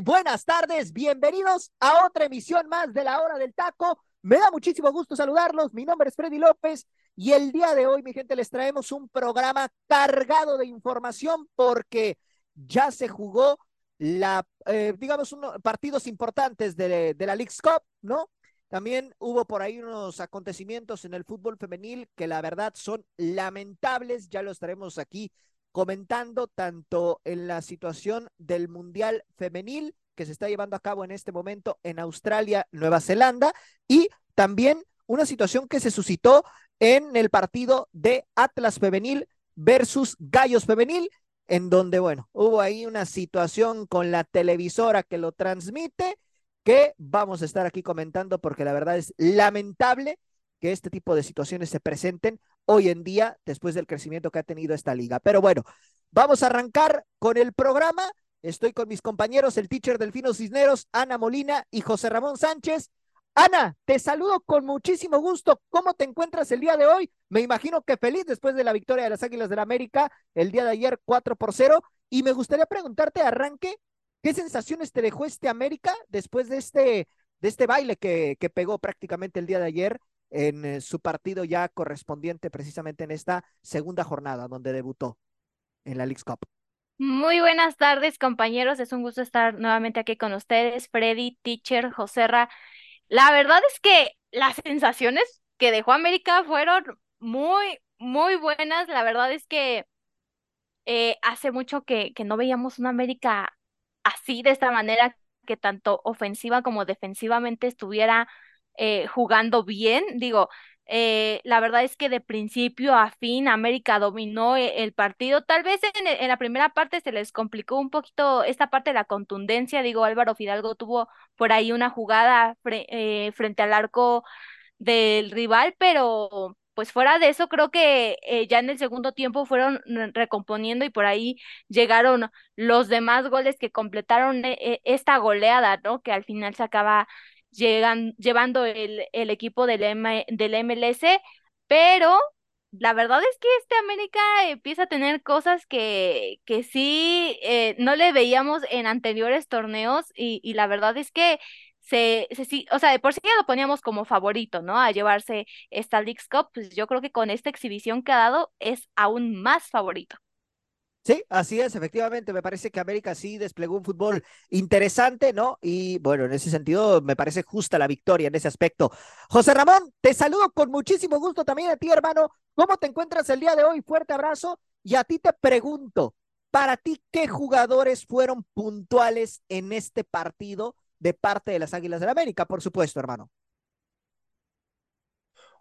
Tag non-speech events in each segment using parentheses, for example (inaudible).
Buenas tardes, bienvenidos a otra emisión más de la hora del taco. Me da muchísimo gusto saludarlos, mi nombre es Freddy López y el día de hoy, mi gente, les traemos un programa cargado de información porque ya se jugó la, eh, digamos, unos partidos importantes de, de la League's Cup, ¿no? También hubo por ahí unos acontecimientos en el fútbol femenil que la verdad son lamentables, ya lo estaremos aquí comentando tanto en la situación del Mundial Femenil que se está llevando a cabo en este momento en Australia, Nueva Zelanda, y también una situación que se suscitó en el partido de Atlas Femenil versus Gallos Femenil, en donde, bueno, hubo ahí una situación con la televisora que lo transmite, que vamos a estar aquí comentando porque la verdad es lamentable que este tipo de situaciones se presenten hoy en día después del crecimiento que ha tenido esta liga. Pero bueno, vamos a arrancar con el programa. Estoy con mis compañeros, el teacher Delfino Cisneros, Ana Molina y José Ramón Sánchez. Ana, te saludo con muchísimo gusto. ¿Cómo te encuentras el día de hoy? Me imagino que feliz después de la victoria de las Águilas del la América el día de ayer 4 por 0. Y me gustaría preguntarte, arranque, ¿qué sensaciones te dejó este América después de este, de este baile que, que pegó prácticamente el día de ayer en eh, su partido ya correspondiente precisamente en esta segunda jornada donde debutó en la League's Cup. Muy buenas tardes, compañeros. Es un gusto estar nuevamente aquí con ustedes, Freddy, Teacher, Joserra. La verdad es que las sensaciones que dejó América fueron muy, muy buenas. La verdad es que eh, hace mucho que, que no veíamos una América así, de esta manera, que tanto ofensiva como defensivamente estuviera eh, jugando bien. Digo, eh, la verdad es que de principio a fin América dominó e, el partido. Tal vez en, en, la primera parte se les complicó un poquito esta parte de la contundencia. Digo, Álvaro Fidalgo tuvo por ahí una jugada eh, frente al arco del rival, pero pues fuera de eso, creo que ya en el segundo tiempo fueron recomponiendo y por ahí llegaron los demás goles que completaron esta goleada, ¿no? Que al final se acaba llegan, llevando el, el equipo del, M, del MLS, pero la verdad es que este América empieza a tener cosas que, que sí eh, no le veíamos en anteriores torneos y, y la verdad es que se, se, sí, o sea, de por sí ya lo poníamos como favorito, ¿no? A llevarse esta League's Cup, pues yo creo que con esta exhibición que ha dado es aún más favorito. Sí, así es, efectivamente, me parece que América sí desplegó un fútbol interesante, ¿no? Y bueno, en ese sentido me parece justa la victoria en ese aspecto. José Ramón, te saludo con muchísimo gusto también a ti, hermano. ¿Cómo te encuentras el día de hoy? Fuerte abrazo. Y a ti te pregunto, para ti, ¿qué jugadores fueron puntuales en este partido de parte de las Águilas del América? Por supuesto, hermano.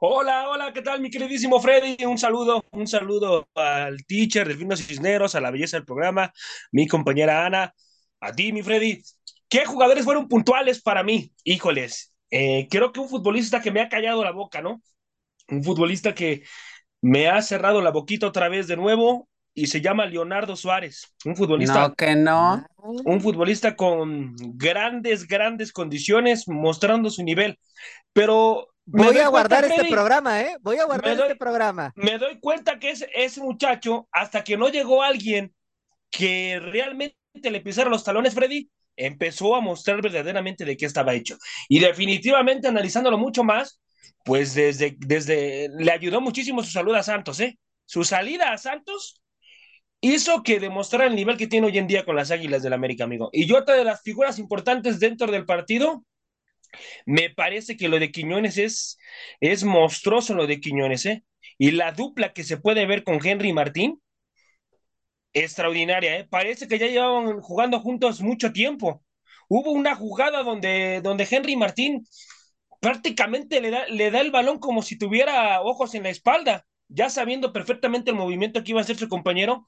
Hola, hola, ¿qué tal, mi queridísimo Freddy? Un saludo, un saludo al teacher Delfino Cisneros, a la belleza del programa, mi compañera Ana, a ti, mi Freddy. ¿Qué jugadores fueron puntuales para mí? Híjoles, eh, creo que un futbolista que me ha callado la boca, ¿no? Un futbolista que me ha cerrado la boquita otra vez de nuevo y se llama Leonardo Suárez, un futbolista. No, que no. Un futbolista con grandes, grandes condiciones, mostrando su nivel. Pero Voy a guardar este programa, ¿eh? Voy a guardar este programa. Me doy cuenta que ese, ese muchacho, hasta que no llegó alguien que realmente le pisara los talones, Freddy, empezó a mostrar verdaderamente de qué estaba hecho. Y definitivamente, analizándolo mucho más, pues desde, desde le ayudó muchísimo su salud a Santos, ¿eh? Su salida a Santos hizo que demostrara el nivel que tiene hoy en día con las Águilas del América, amigo. Y yo, otra de las figuras importantes dentro del partido, me parece que lo de Quiñones es, es monstruoso lo de Quiñones, ¿eh? Y la dupla que se puede ver con Henry Martín, extraordinaria, ¿eh? Parece que ya llevaban jugando juntos mucho tiempo. Hubo una jugada donde, donde Henry Martín prácticamente le da, le da el balón como si tuviera ojos en la espalda. ya sabiendo perfectamente el movimiento que iba a hacer su compañero,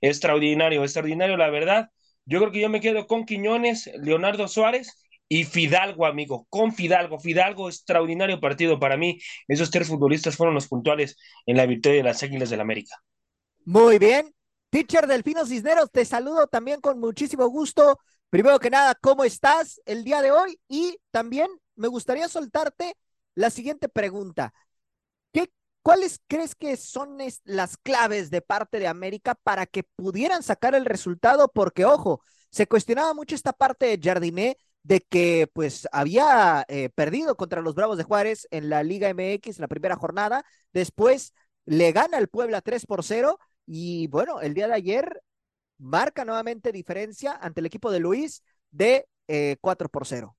extraordinario, extraordinario, la verdad. Yo creo que yo me quedo con Quiñones, Leonardo Suárez y Fidalgo, amigo, con Fidalgo. Fidalgo, extraordinario partido para mí. Esos tres futbolistas fueron los puntuales en la victoria de las Águilas del América. Muy bien. Teacher Delfino Cisneros, te saludo también con muchísimo gusto. Primero que nada, ¿cómo estás el día de hoy? Y también me gustaría soltarte la siguiente pregunta. ¿Qué, ¿Cuáles crees que son las claves de parte de América para que pudieran sacar el resultado? Porque, ojo, se cuestionaba mucho esta parte de Jardiné de que pues había eh, perdido contra los Bravos de Juárez en la Liga MX en la primera jornada, después le gana el Puebla 3 por 0 y bueno, el día de ayer marca nuevamente diferencia ante el equipo de Luis de eh, 4 por 0.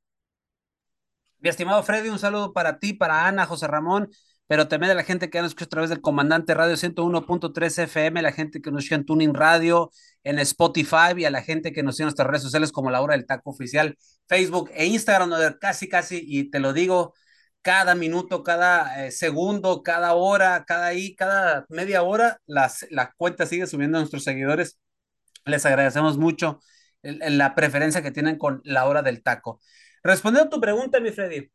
Mi estimado Freddy, un saludo para ti, para Ana, José Ramón, pero también a la gente que nos escucha a través del Comandante Radio 101.3 FM, la gente que nos escucha en Tuning Radio, en Spotify y a la gente que nos sigue en nuestras redes sociales como la hora del taco oficial, Facebook e Instagram, casi, casi, y te lo digo, cada minuto, cada eh, segundo, cada hora, cada ahí, cada media hora, las, la cuenta sigue subiendo a nuestros seguidores. Les agradecemos mucho la preferencia que tienen con la hora del taco. Respondiendo a tu pregunta, mi Freddy,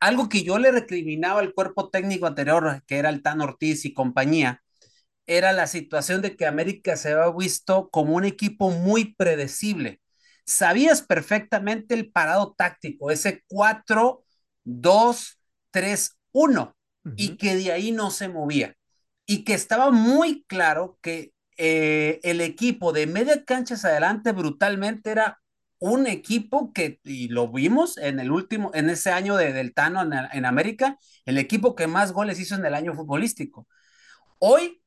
algo que yo le recriminaba al cuerpo técnico anterior, que era el Tan Ortiz y compañía, era la situación de que América se había visto como un equipo muy predecible. Sabías perfectamente el parado táctico, ese 4, 2, 3, 1, y que de ahí no se movía. Y que estaba muy claro que eh, el equipo de media canchas adelante brutalmente era un equipo que, y lo vimos en el último, en ese año de, del Tano en, América, el equipo que más goles hizo en el año futbolístico. Hoy,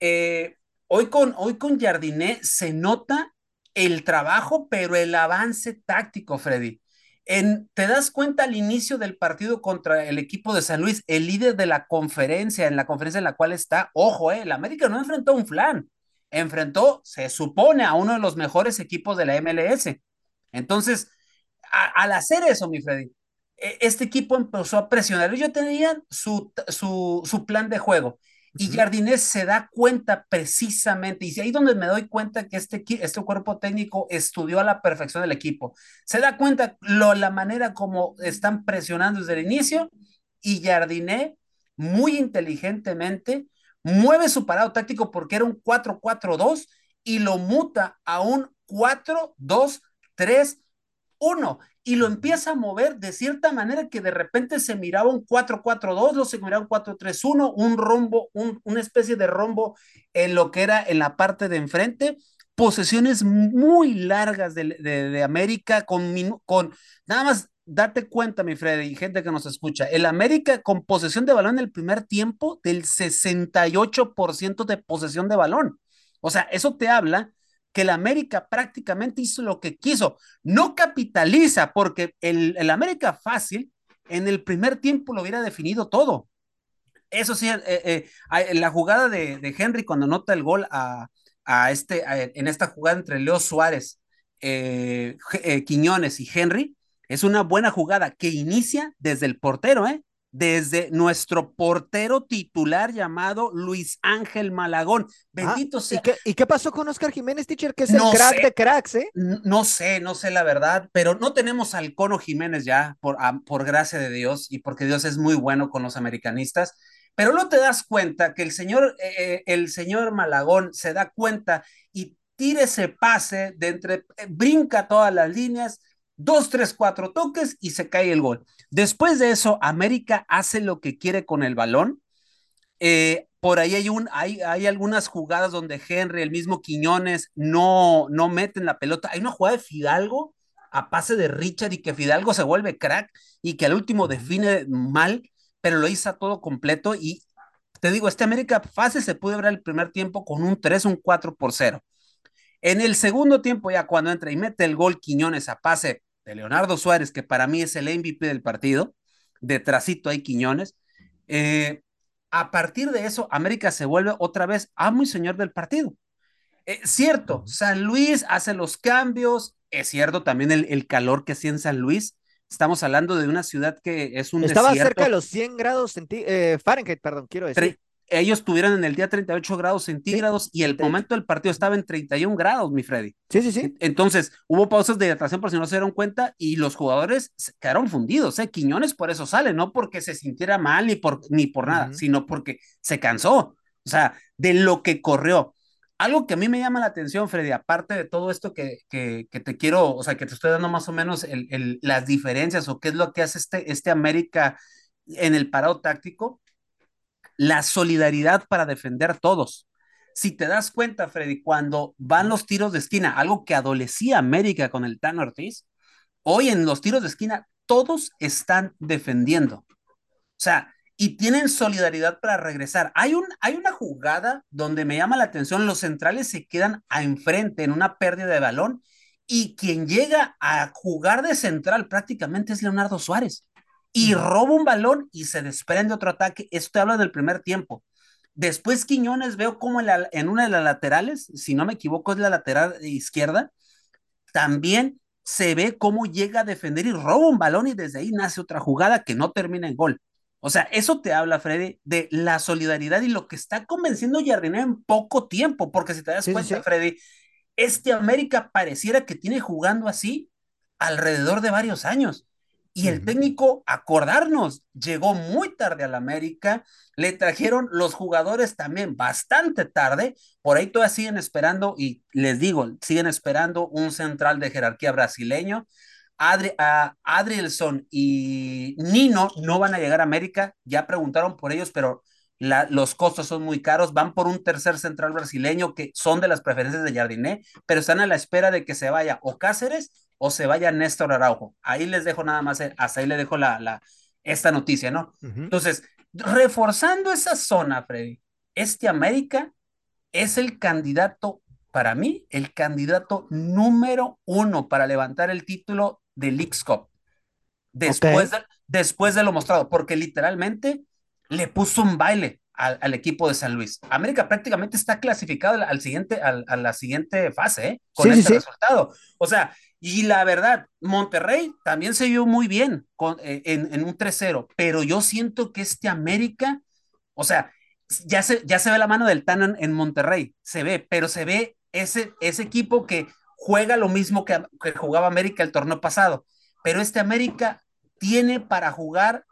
eh, hoy, con, hoy con Jardiné se nota el trabajo, pero el avance táctico, Freddy. En, te das cuenta al inicio del partido contra el equipo de San Luis, el líder de la conferencia, en la conferencia en la cual está, ojo, eh, el América no enfrentó a un flan, enfrentó, se supone, a uno de los mejores equipos de la MLS. Entonces, al hacer eso, mi Freddy, e, este equipo empezó a presionar. Ellos tenían su, su, su plan de juego. Y Jardinés se da cuenta precisamente, y ahí donde me doy cuenta que este, este cuerpo técnico estudió a la perfección del equipo. Se da cuenta lo, la manera como están presionando desde el inicio, y Jardiné, muy inteligentemente, mueve su parado táctico porque era un 4-4-2 y lo muta a un 4-2 3, 1 y lo empieza a mover de cierta manera que de repente se miraba un 4-4-2, luego se miraba un 4-3-1, un rombo, un, una especie de rombo en lo que era en la parte de enfrente, posesiones muy largas de, de, América con, con nada más date cuenta, mi Freddy, y gente que nos escucha, el América con posesión de balón en el primer tiempo del 68% de posesión de balón. O sea, eso te habla que el América prácticamente hizo lo que quiso. No capitaliza, porque el, el América fácil en el primer tiempo lo hubiera definido todo. Eso sí, eh, eh, la jugada de, Henry cuando nota el gol a, a este, en esta jugada entre Leo Suárez, eh, eh, Quiñones y Henry, es una buena jugada que inicia desde el portero, ¿eh? Desde nuestro portero titular llamado Luis Ángel Malagón. Ah, Bendito sea. ¿y qué, ¿y qué, pasó con Oscar Jiménez, teacher? Que es el crack de cracks, ¿eh? No sé, no sé la verdad, pero no tenemos al Cono Jiménez ya, por, por gracia de Dios y porque Dios es muy bueno con los americanistas. Pero no te das cuenta que el señor, eh, eh, el señor Malagón se da cuenta y tira ese pase de entre, eh, brinca todas las líneas, dos, tres, cuatro toques y se cae el gol. Después de eso, América hace lo que quiere con el balón. Eh, por ahí hay, un, hay, hay, algunas jugadas donde Henry, el mismo Quiñones, no, no meten la pelota. Hay una jugada de Fidalgo a pase de Richard y que Fidalgo se vuelve crack y que al último define mal, pero lo hizo todo completo. Y te digo, este América fácil se puede ver el primer tiempo con un 3, un 4 por 0. En el segundo tiempo, ya cuando entra y mete el gol Quiñones a pase de Leonardo Suárez, que para mí es el MVP del partido, detrásito hay Quiñones. Eh, a partir de eso, América se vuelve otra vez amo y señor del partido. Eh, cierto, San Luis hace los cambios, es cierto también el, calor que hacía en San Luis. Estamos hablando de una ciudad que es un Estaba cerca de los 100 grados eh, Fahrenheit, perdón, quiero decir. Ellos tuvieron en el día 38 grados centígrados y el momento del partido estaba en 31 grados, mi Freddy. Sí, sí, sí. Entonces, hubo pausas de hidratación por si no se dieron cuenta y los jugadores quedaron fundidos, ¿eh? Quiñones por eso sale, no porque se sintiera mal ni por, ni por nada, sino porque se cansó, o sea, de lo que corrió. Algo que a mí me llama la atención, Freddy, aparte de todo esto que, que, que te quiero, o sea, que te estoy dando más o menos el, el, las diferencias o qué es lo que hace este, este América en el parado táctico, la solidaridad para defender todos. Si te das cuenta, Freddy, cuando van los tiros de esquina, algo que adolecía América con el Tano Ortiz, hoy en los tiros de esquina todos están defendiendo. O sea, y tienen solidaridad para regresar. Hay, un, hay una jugada donde me llama la atención, los centrales se quedan a enfrente en una pérdida de balón y quien llega a jugar de central prácticamente es Leonardo Suárez y roba un balón y se desprende otro ataque. Esto habla del primer tiempo. Después Quiñones veo como en, en, una de las laterales, si no me equivoco es la lateral izquierda, también se ve cómo llega a defender y roba un balón y desde ahí nace otra jugada que no termina en gol. O sea, eso te habla, Freddy, de la solidaridad y lo que está convenciendo Jardine en poco tiempo, porque si te das cuenta, Freddy, este América pareciera que tiene jugando así alrededor de varios años. Y el técnico, acordarnos, llegó muy tarde al América, le trajeron los jugadores también bastante tarde, por ahí todavía siguen esperando, y les digo, siguen esperando un central de jerarquía brasileño. Adri, Adrielson y Nino no van a llegar a América, ya preguntaron por ellos, pero la, los costos son muy caros, van por un tercer central brasileño que son de las preferencias de Jardiné, pero están a la espera de que se vaya o Cáceres o se vaya Néstor Araujo. Ahí les dejo nada más, eh, hasta ahí le dejo la, la, esta noticia, ¿no? Entonces, reforzando esa zona, Freddy, este América es el candidato, para mí, el candidato número uno para levantar el título de Leagues Cup. Después, de, después de lo mostrado, porque literalmente le puso un baile al, equipo de San Luis. América prácticamente está clasificado al, siguiente, a la siguiente fase, ¿eh? Con este resultado. O sea, y la verdad, Monterrey también se vio muy bien con, eh, en, un 3-0, pero yo siento que este América, o sea, ya se, ya se ve la mano del Tano en, Monterrey, se ve, pero se ve ese, ese equipo que juega lo mismo que, que jugaba América el torneo pasado, pero este América tiene para jugar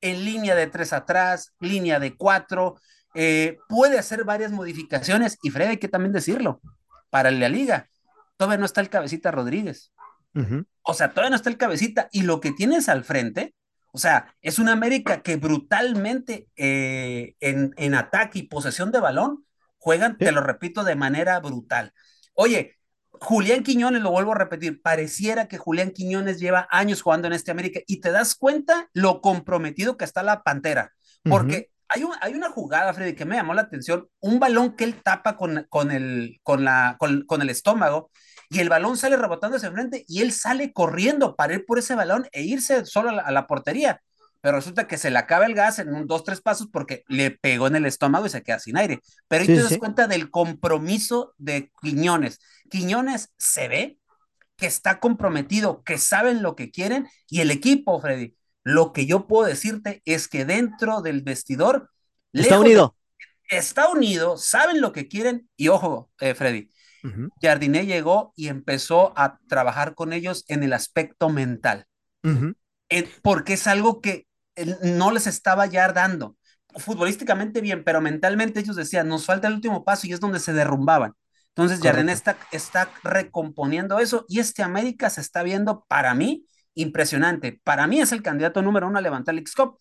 en línea de tres atrás, línea de cuatro, eh, puede hacer varias modificaciones y Fred hay que también decirlo, para la liga, todavía no está el cabecita Rodríguez. O sea, todavía no está el cabecita y lo que tienes al frente, o sea, es una América que brutalmente eh, en, en, ataque y posesión de balón juegan, te lo repito, de manera brutal. Oye, Julián Quiñones, lo vuelvo a repetir, pareciera que Julián Quiñones lleva años jugando en este América y te das cuenta lo comprometido que está la Pantera, porque hay, hay, una jugada, Freddy, que me llamó la atención, un balón que él tapa con, con, el, con, la, con, el estómago y el balón sale rebotando hacia frente y él sale corriendo para ir por ese balón e irse solo a la, portería. Pero resulta que se le acaba el gas en un dos, tres pasos porque le pegó en el estómago y se queda sin aire. Pero ahí te das cuenta del compromiso de Quiñones. Quiñones se ve que está comprometido, que saben lo que quieren y el equipo, Freddy, lo que yo puedo decirte es que dentro del vestidor está unido. está unido, saben lo que quieren y ojo, eh, Freddy, Jardiné llegó y empezó a trabajar con ellos en el aspecto mental, porque es algo que no les estaba ya dando. Futbolísticamente bien, pero mentalmente ellos decían, nos falta el último paso y es donde se derrumbaban. Entonces Jardiné está, está recomponiendo eso y este América se está viendo para mí impresionante. Para mí es el candidato número uno a levantar el X-Cup.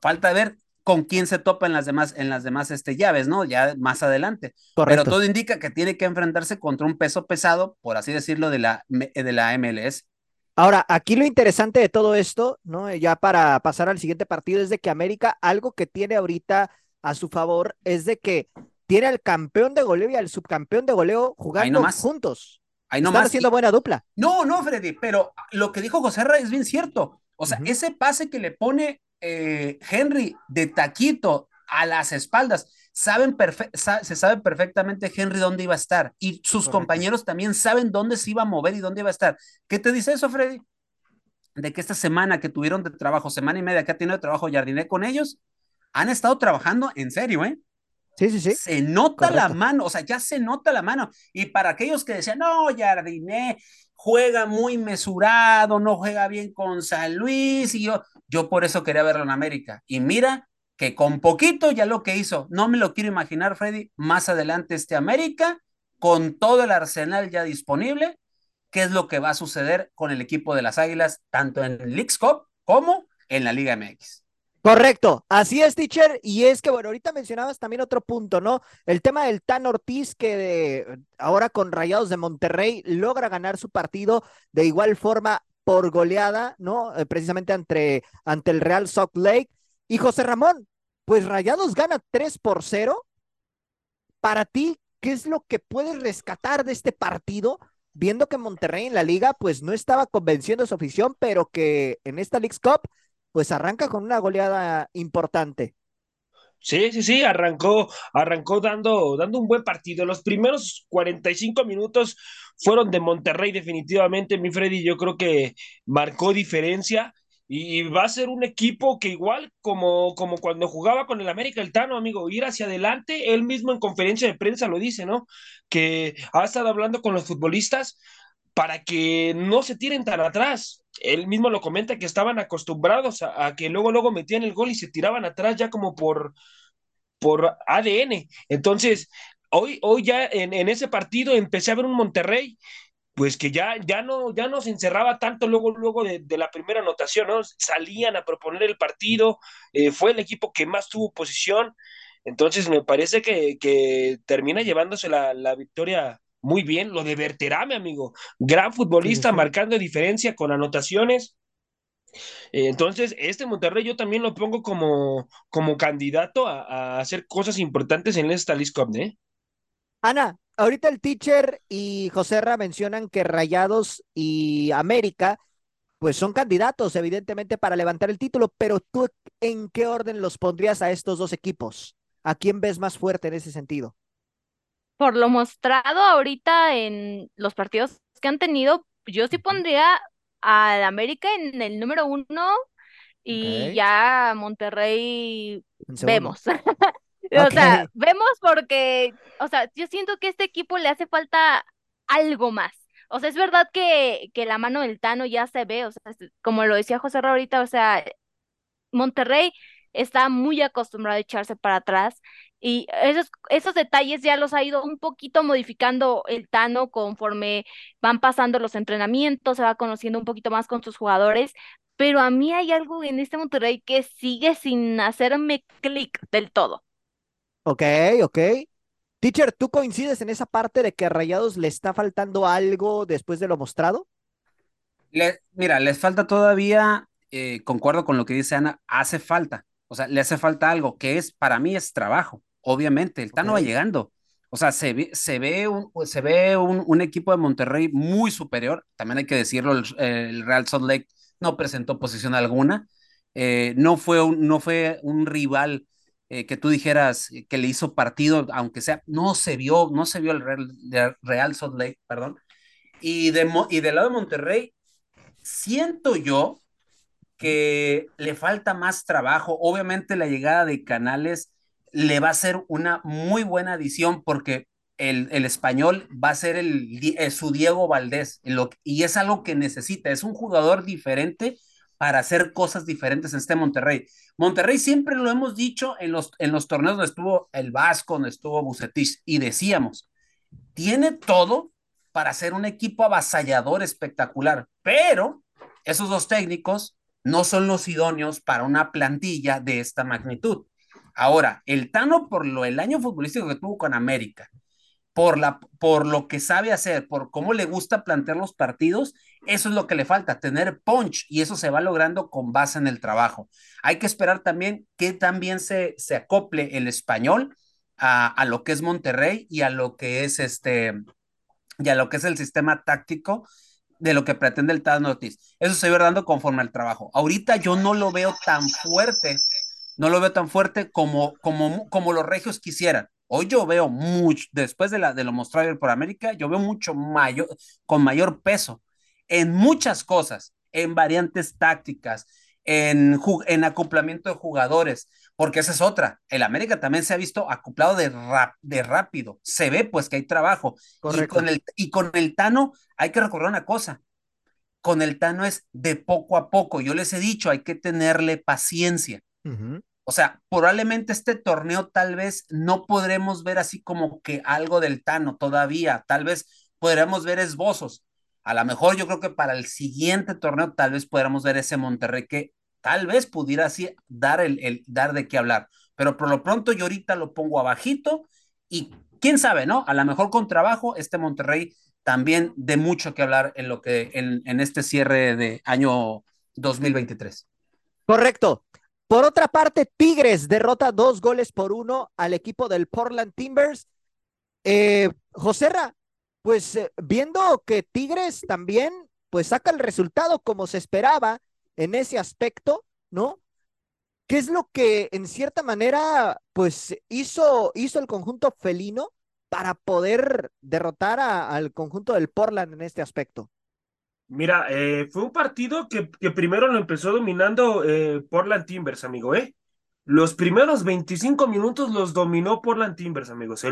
Falta ver con quién se topa en las demás, en las demás este, llaves, ¿no? Ya más adelante. Pero todo indica que tiene que enfrentarse contra un peso pesado, por así decirlo, de la, de la MLS. Ahora, aquí lo interesante de todo esto, ¿no? Ya para pasar al siguiente partido, es de que América, algo que tiene ahorita a su favor, es de que tiene al campeón de goleo y al subcampeón de goleo jugando juntos. Ahí Están haciendo buena dupla. No, no, Freddy, pero lo que dijo José Reyes es bien cierto. O sea, ese pase que le pone eh, Henry de taquito a las espaldas, saben se sabe perfectamente Henry dónde iba a estar y sus compañeros también saben dónde se iba a mover y dónde iba a estar. ¿Qué te dice eso, Freddy? De que esta semana que tuvieron de trabajo, semana y media que ha tenido de trabajo Jardiné con ellos, han estado trabajando en serio, ¿eh? Sí, sí, sí. Se nota la mano, o sea, ya se nota la mano. Y para aquellos que decían, no, Jardiné juega muy mesurado, no juega bien con San Luis, y yo, yo por eso quería verlo en América. Y mira que con poquito ya lo que hizo, no me lo quiero imaginar, Freddy, más adelante este América, con todo el arsenal ya disponible, qué es lo que va a suceder con el equipo de las Águilas, tanto en el Leagues Cup como en la Liga MX. Correcto, así es, teacher. Y es que, bueno, ahorita mencionabas también otro punto, ¿no? El tema del Tan Ortiz, que de, ahora con Rayados de Monterrey logra ganar su partido de igual forma por goleada, ¿no? Eh, precisamente ante, ante el Real Salt Lake. Y José Ramón, pues Rayados gana 3 por 0. Para ti, ¿qué es lo que puedes rescatar de este partido? Viendo que Monterrey en la liga, pues no estaba convenciendo a su afición, pero que en esta League's Cup pues arranca con una goleada importante. Sí, sí, sí, arrancó, arrancó dando, dando un buen partido. Los primeros 45 minutos fueron de Monterrey, definitivamente, mi Freddy, yo creo que marcó diferencia y va a ser un equipo que igual como, como cuando jugaba con el América el Tano, amigo, ir hacia adelante, él mismo en conferencia de prensa lo dice, ¿no? Que ha estado hablando con los futbolistas para que no se tiren tan atrás. Él mismo lo comenta que estaban acostumbrados a, que luego, luego metían el gol y se tiraban atrás ya como por, por ADN. Entonces, hoy, hoy ya en, ese partido empecé a ver un Monterrey pues que ya, ya, no, ya no se encerraba tanto luego, luego de, la primera anotación, ¿no? Salían a proponer el partido, eh, fue el equipo que más tuvo posición, entonces me parece que, que termina llevándose la, la victoria muy bien. Lo de Berterame, amigo. Gran futbolista, marcando diferencia con anotaciones. Eh, entonces, este Monterrey yo también lo pongo como, como candidato a, hacer cosas importantes en esta League Cup, ¿eh? Ana, ahorita el teacher y Joserra mencionan que Rayados y América, pues son candidatos, evidentemente, para levantar el título, pero tú, ¿en qué orden los pondrías a estos dos equipos? ¿A quién ves más fuerte en ese sentido? Por lo mostrado ahorita en los partidos que han tenido, yo sí pondría al América en el número uno y ya Monterrey vemos. (laughs) o sea, vemos porque, o sea, yo siento que a este equipo le hace falta algo más. O sea, es verdad que, que la mano del Tano ya se ve, o sea, como lo decía José ahorita, o sea, Monterrey está muy acostumbrado a echarse para atrás y esos, esos detalles ya los ha ido un poquito modificando el Tano conforme van pasando los entrenamientos, se va conociendo un poquito más con sus jugadores, pero a mí hay algo en este Monterrey que sigue sin hacerme clic del todo. Ok, ok. Teacher, ¿tú coincides en esa parte de que a Rayados le está faltando algo después de lo mostrado? mira, les falta todavía, eh, concuerdo con lo que dice Ana, hace falta, o sea, le hace falta algo que es, para mí es trabajo obviamente, el Tano va llegando. O sea, se ve, se ve, un, se ve un, equipo de Monterrey muy superior. También hay que decirlo, el, Real Salt Lake no presentó posición alguna. Eh, no, fue un, no fue un rival eh, que tú dijeras que le hizo partido, aunque sea, no se vio, no se vio el Real, Real Salt Lake, perdón. Y, de, y del lado de Monterrey, siento yo que le falta más trabajo. Obviamente la llegada de Canales le va a ser una muy buena adición porque el, español va a ser el, eh, su Diego Valdés y es algo que necesita, es un jugador diferente para hacer cosas diferentes en este Monterrey. Monterrey siempre lo hemos dicho en los, en los torneos donde estuvo el Vasco, donde estuvo Bucetich, y decíamos, tiene todo para ser un equipo avasallador espectacular, pero esos dos técnicos no son los idóneos para una plantilla de esta magnitud. Ahora, el Tano, por lo, el año futbolístico que tuvo con América, por, la, por lo que sabe hacer, por cómo le gusta plantear los partidos, eso es lo que le falta, tener punch, y eso se va logrando con base en el trabajo. Hay que esperar también que también se, se acople el español a, a, lo que es Monterrey y a lo que es este, y a lo que es el sistema táctico de lo que pretende el Tano Ortiz. Eso se va dando conforme al trabajo. Ahorita yo no lo veo tan fuerte no lo veo tan fuerte como, como, como los regios quisieran. Hoy yo veo mucho, después de, la, de lo mostrado por América, yo veo mucho mayor, con mayor peso en muchas cosas, en variantes tácticas, en, en acoplamiento de jugadores, porque esa es otra. El América también se ha visto acoplado de, de rápido. Se ve pues que hay trabajo. Y con, el, y con el Tano hay que recordar una cosa. Con el Tano es de poco a poco. Yo les he dicho, hay que tenerle paciencia. O sea, probablemente este torneo tal vez no podremos ver así como que algo del Tano todavía. Tal vez podremos ver esbozos. A lo mejor yo creo que para el siguiente torneo tal vez podamos ver ese Monterrey que tal vez pudiera así dar, el, dar de qué hablar. Pero por lo pronto yo ahorita lo pongo abajito y quién sabe, ¿no? A lo mejor con trabajo este Monterrey también de mucho que hablar en lo que en, en este cierre de año 2023. Correcto. Por otra parte, Tigres derrota dos goles por uno al equipo del Portland Timbers. Eh, Joserra, pues eh, viendo que Tigres también pues saca el resultado como se esperaba, en ese aspecto, ¿no? ¿Qué es lo que en cierta manera, pues, hizo, hizo el conjunto felino para poder derrotar al conjunto del Portland en este aspecto? Mira, eh, fue un partido que, primero lo empezó dominando eh, Portland Timbers, amigo, ¿eh? Los primeros 25 minutos los dominó Portland Timbers, amigos.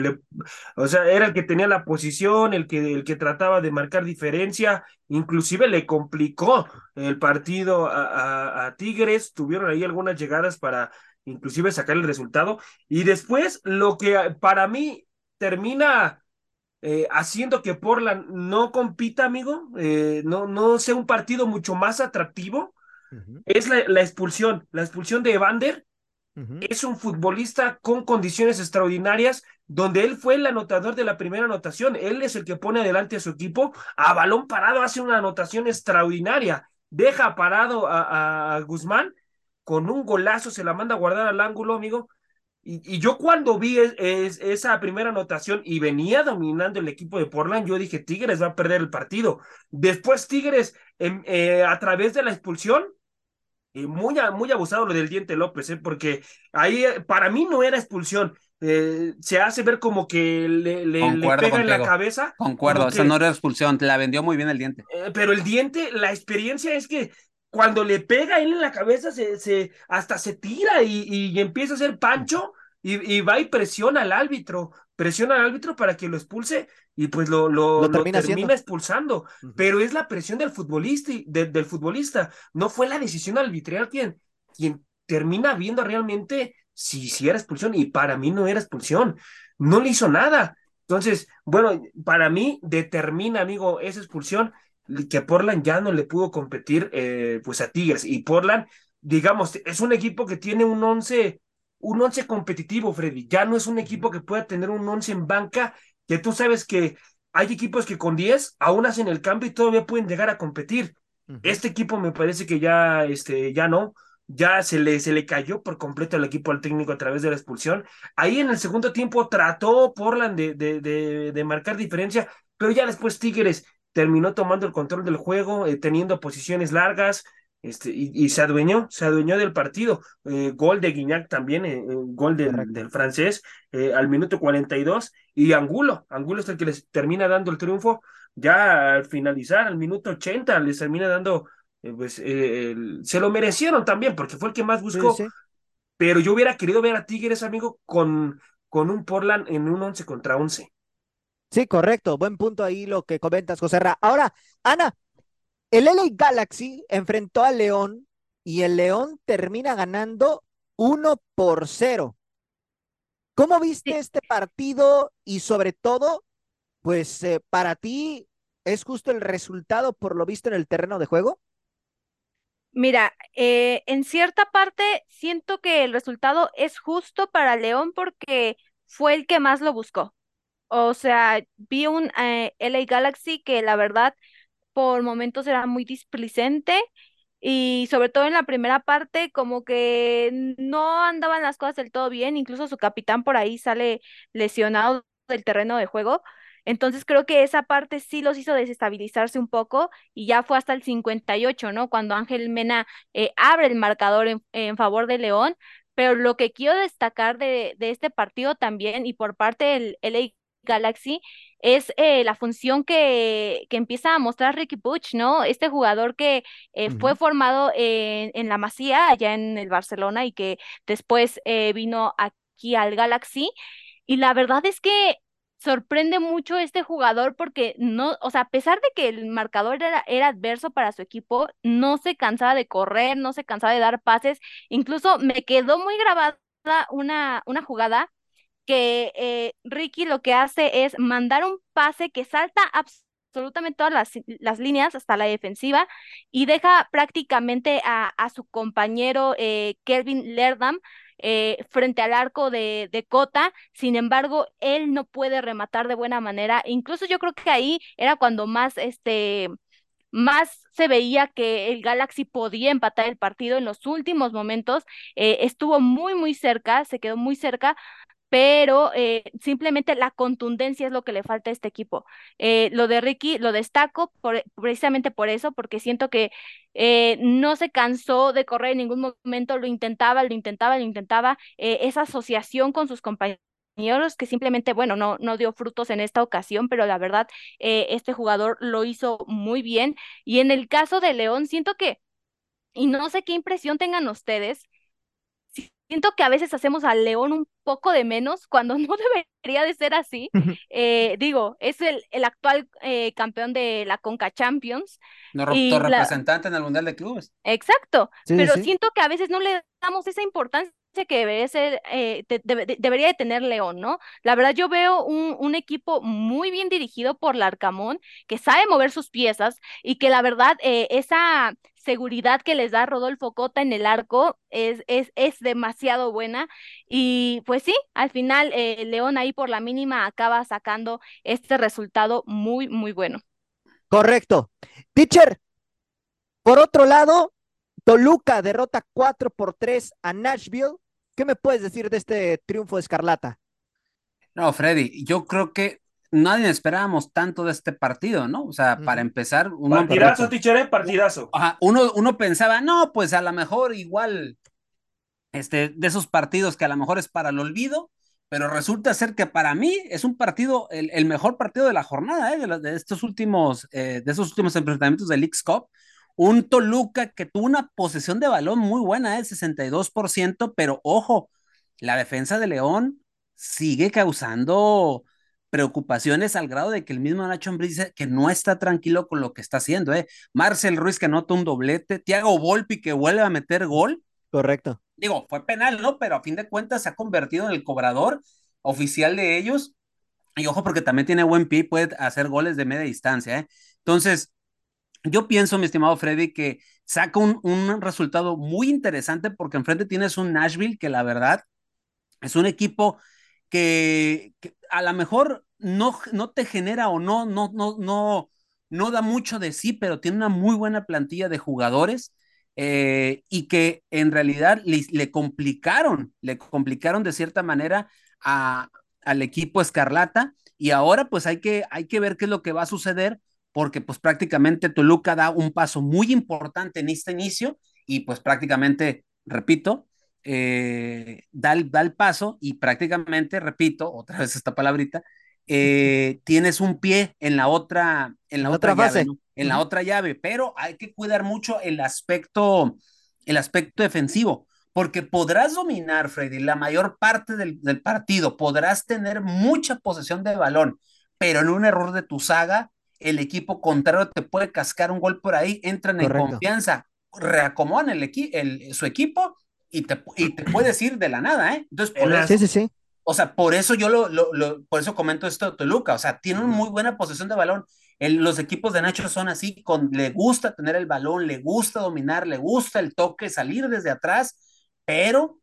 o sea, era el que tenía la posición, el que, el que trataba de marcar diferencia, inclusive le complicó el partido a, Tigres. Tuvieron ahí algunas llegadas para inclusive sacar el resultado. Y después, lo que para mí termina eh, haciendo que Portland no compita, amigo, eh, no, no sea un partido mucho más atractivo, es la, la, expulsión, la expulsión de Evander es un futbolista con condiciones extraordinarias, donde él fue el anotador de la primera anotación. Él es el que pone adelante a su equipo. A balón parado hace una anotación extraordinaria. Deja parado a, Guzmán con un golazo, se la manda a guardar al ángulo, amigo. Y, yo cuando vi esa primera anotación y venía dominando el equipo de Portland, yo dije, Tigres va a perder el partido. Después Tigres, em, eh, a través de la expulsión, y muy, muy abusado lo del diente López, ¿eh? porque ahí eh, para mí no era expulsión. Eh, se hace ver como que le, le, pega en la cabeza. Concuerdo, esa no era expulsión, la vendió muy bien el diente. Eh, pero el diente, la experiencia es que cuando le pega él en la cabeza, se, se hasta se tira y, y empieza a hacer pancho y, y, va y presiona al árbitro, presiona al árbitro para que lo expulse y pues lo, lo, termina, expulsando. Pero es la presión del futbolista, del futbolista, no fue la decisión arbitral quien, quien termina viendo realmente si, si era expulsión y para mí no era expulsión, no le hizo nada. Entonces, bueno, para mí determina, amigo, esa expulsión que Portland ya no le pudo competir eh, pues a Tigres y Portland, digamos, es un equipo que tiene un once un once competitivo, Freddy. Ya no es un equipo que pueda tener un once en banca, que tú sabes que hay equipos que con 10 aún hacen el cambio y todavía pueden llegar a competir. Este equipo me parece que ya, este, ya no, ya se le, se le cayó por completo el equipo al técnico a través de la expulsión. Ahí en el segundo tiempo trató Portland de, de, de, de marcar diferencia, pero ya después Tigres terminó tomando el control del juego, eh, teniendo posiciones largas, este, y, se adueñó, se adueñó del partido. Eh, gol de Guignac también, eh, eh, gol del, francés al minuto 42. Y Angulo, Angulo es el que les termina dando el triunfo. Ya al finalizar, al minuto 80, les termina dando, pues se lo merecieron también, porque fue el que más buscó. Pero yo hubiera querido ver a Tigres, amigo, con, con un Portland en un 11 contra 11. Sí, correcto. Buen punto ahí lo que comentas, José Ra. Ahora, Ana, el LA Galaxy enfrentó al León y el León termina ganando 1 por 0. ¿Cómo viste este partido y sobre todo, pues eh, para ti es justo el resultado por lo visto en el terreno de juego? Mira, eh, en cierta parte siento que el resultado es justo para León porque fue el que más lo buscó. O sea, vi un eh, LA Galaxy que la verdad por momentos era muy displicente y sobre todo en la primera parte como que no andaban las cosas del todo bien, incluso su capitán por ahí sale lesionado del terreno de juego. Entonces creo que esa parte sí los hizo desestabilizarse un poco y ya fue hasta el 58, ¿no? Cuando Ángel Mena eh, abre el marcador en, favor de León. Pero lo que quiero destacar de, de este partido también y por parte del LA Galaxy es eh, la función que, que, empieza a mostrar Ricky Puch, ¿no? Este jugador que eh, fue formado en, en, la Masía, allá en el Barcelona, y que después eh, vino aquí al Galaxy. Y la verdad es que sorprende mucho este jugador porque no, o sea, a pesar de que el marcador era, era, adverso para su equipo, no se cansaba de correr, no se cansaba de dar pases. Incluso me quedó muy grabada una, una jugada que eh, Ricky lo que hace es mandar un pase que salta absolutamente todas las, las líneas hasta la defensiva y deja prácticamente a, a su compañero eh, Kelvin Lerdam eh, frente al arco de, de, Cota, sin embargo, él no puede rematar de buena manera, incluso yo creo que ahí era cuando más, este, más se veía que el Galaxy podía empatar el partido en los últimos momentos, estuvo muy, muy cerca, se quedó muy cerca, pero eh, simplemente la contundencia es lo que le falta a este equipo. Eh, lo de Ricky lo destaco por, precisamente por eso, porque siento que eh, no se cansó de correr en ningún momento, lo intentaba, lo intentaba, lo intentaba, esa asociación con sus compañeros que simplemente, bueno, no, no dio frutos en esta ocasión, pero la verdad, este jugador lo hizo muy bien. Y en el caso de León, siento que, y no sé qué impresión tengan ustedes, siento que a veces hacemos al León un poco de menos cuando (laughs) no debería de ser así. Eh, digo, es el, el actual eh, campeón de la Conca Champions. Nuestro representante en el Mundial de Clubes. Exacto, pero siento que a veces no le damos esa importancia que debería ser, eh, debería de tener León, ¿no? La verdad yo veo un, un, equipo muy bien dirigido por Larcamón, que sabe mover sus piezas y que la verdad esa seguridad que les da Rodolfo Cota en el arco es, es, es demasiado buena. Y pues sí, al final eh, León ahí por la mínima acaba sacando este resultado muy, muy bueno. Correcto. Teacher, por otro lado, Toluca derrota 4 por 3 a Nashville. ¿Qué me puedes decir de este triunfo de Escarlata? No, Freddy, yo creo que nadie esperábamos tanto de este partido, ¿no? O sea, para empezar... Uno partidazo, tichere, partidazo. Ajá, uno, uno pensaba, no, pues a lo mejor igual, este, de esos partidos que a lo mejor es para el olvido, pero resulta ser que para mí es un partido, el, el mejor partido de la jornada, ¿eh? de, de, estos últimos, eh, de esos últimos enfrentamientos del League Cup. Un Toluca que tuvo una posesión de balón muy buena, ¿eh? 62%, pero ojo, la defensa de León sigue causando preocupaciones al grado de que el mismo Nacho Ambriz dice que no está tranquilo con lo que está haciendo, ¿eh? Marcel Ruiz que anota un doblete, Tiago Volpi que vuelve a meter gol. Correcto. Digo, fue penal, ¿no? Pero a fin de cuentas se ha convertido en el cobrador oficial de ellos. Y ojo, porque también tiene buen pie y puede hacer goles de media distancia, ¿eh? Entonces, yo pienso, mi estimado Freddy, que saca un, un resultado muy interesante porque enfrente tienes un Nashville que la verdad es un equipo que, a lo mejor no, no te genera o no, no, no, no, no da mucho de sí, pero tiene una muy buena plantilla de jugadores eh, y que en realidad le, complicaron, le complicaron de cierta manera a, al equipo Escarlata y ahora pues hay que, hay que ver qué es lo que va a suceder porque pues prácticamente Toluca da un paso muy importante en este inicio y pues prácticamente, repito, eh, da, el, da, el, paso y prácticamente, repito, otra (laughs) vez esta palabrita, eh, tienes un pie en la otra, en la, otra, llave, ¿no? en la otra llave, pero hay que cuidar mucho el aspecto, el aspecto defensivo, porque podrás dominar, Freddy, la mayor parte del, del partido, podrás tener mucha posesión de balón, pero en un error de tu saga, el equipo contrario te puede cascar un gol por ahí, entran Correcto. en confianza, reacomodan el, equi el, su equipo y te, y te puedes ir de la nada, ¿eh? Entonces, por eso, sí, sí, sí. O sea, por eso yo lo, lo, lo, por eso comento esto de Toluca, o sea, tiene una muy buena posesión de balón. El, los equipos de Nacho son así, con, le gusta tener el balón, le gusta dominar, le gusta el toque, salir desde atrás, pero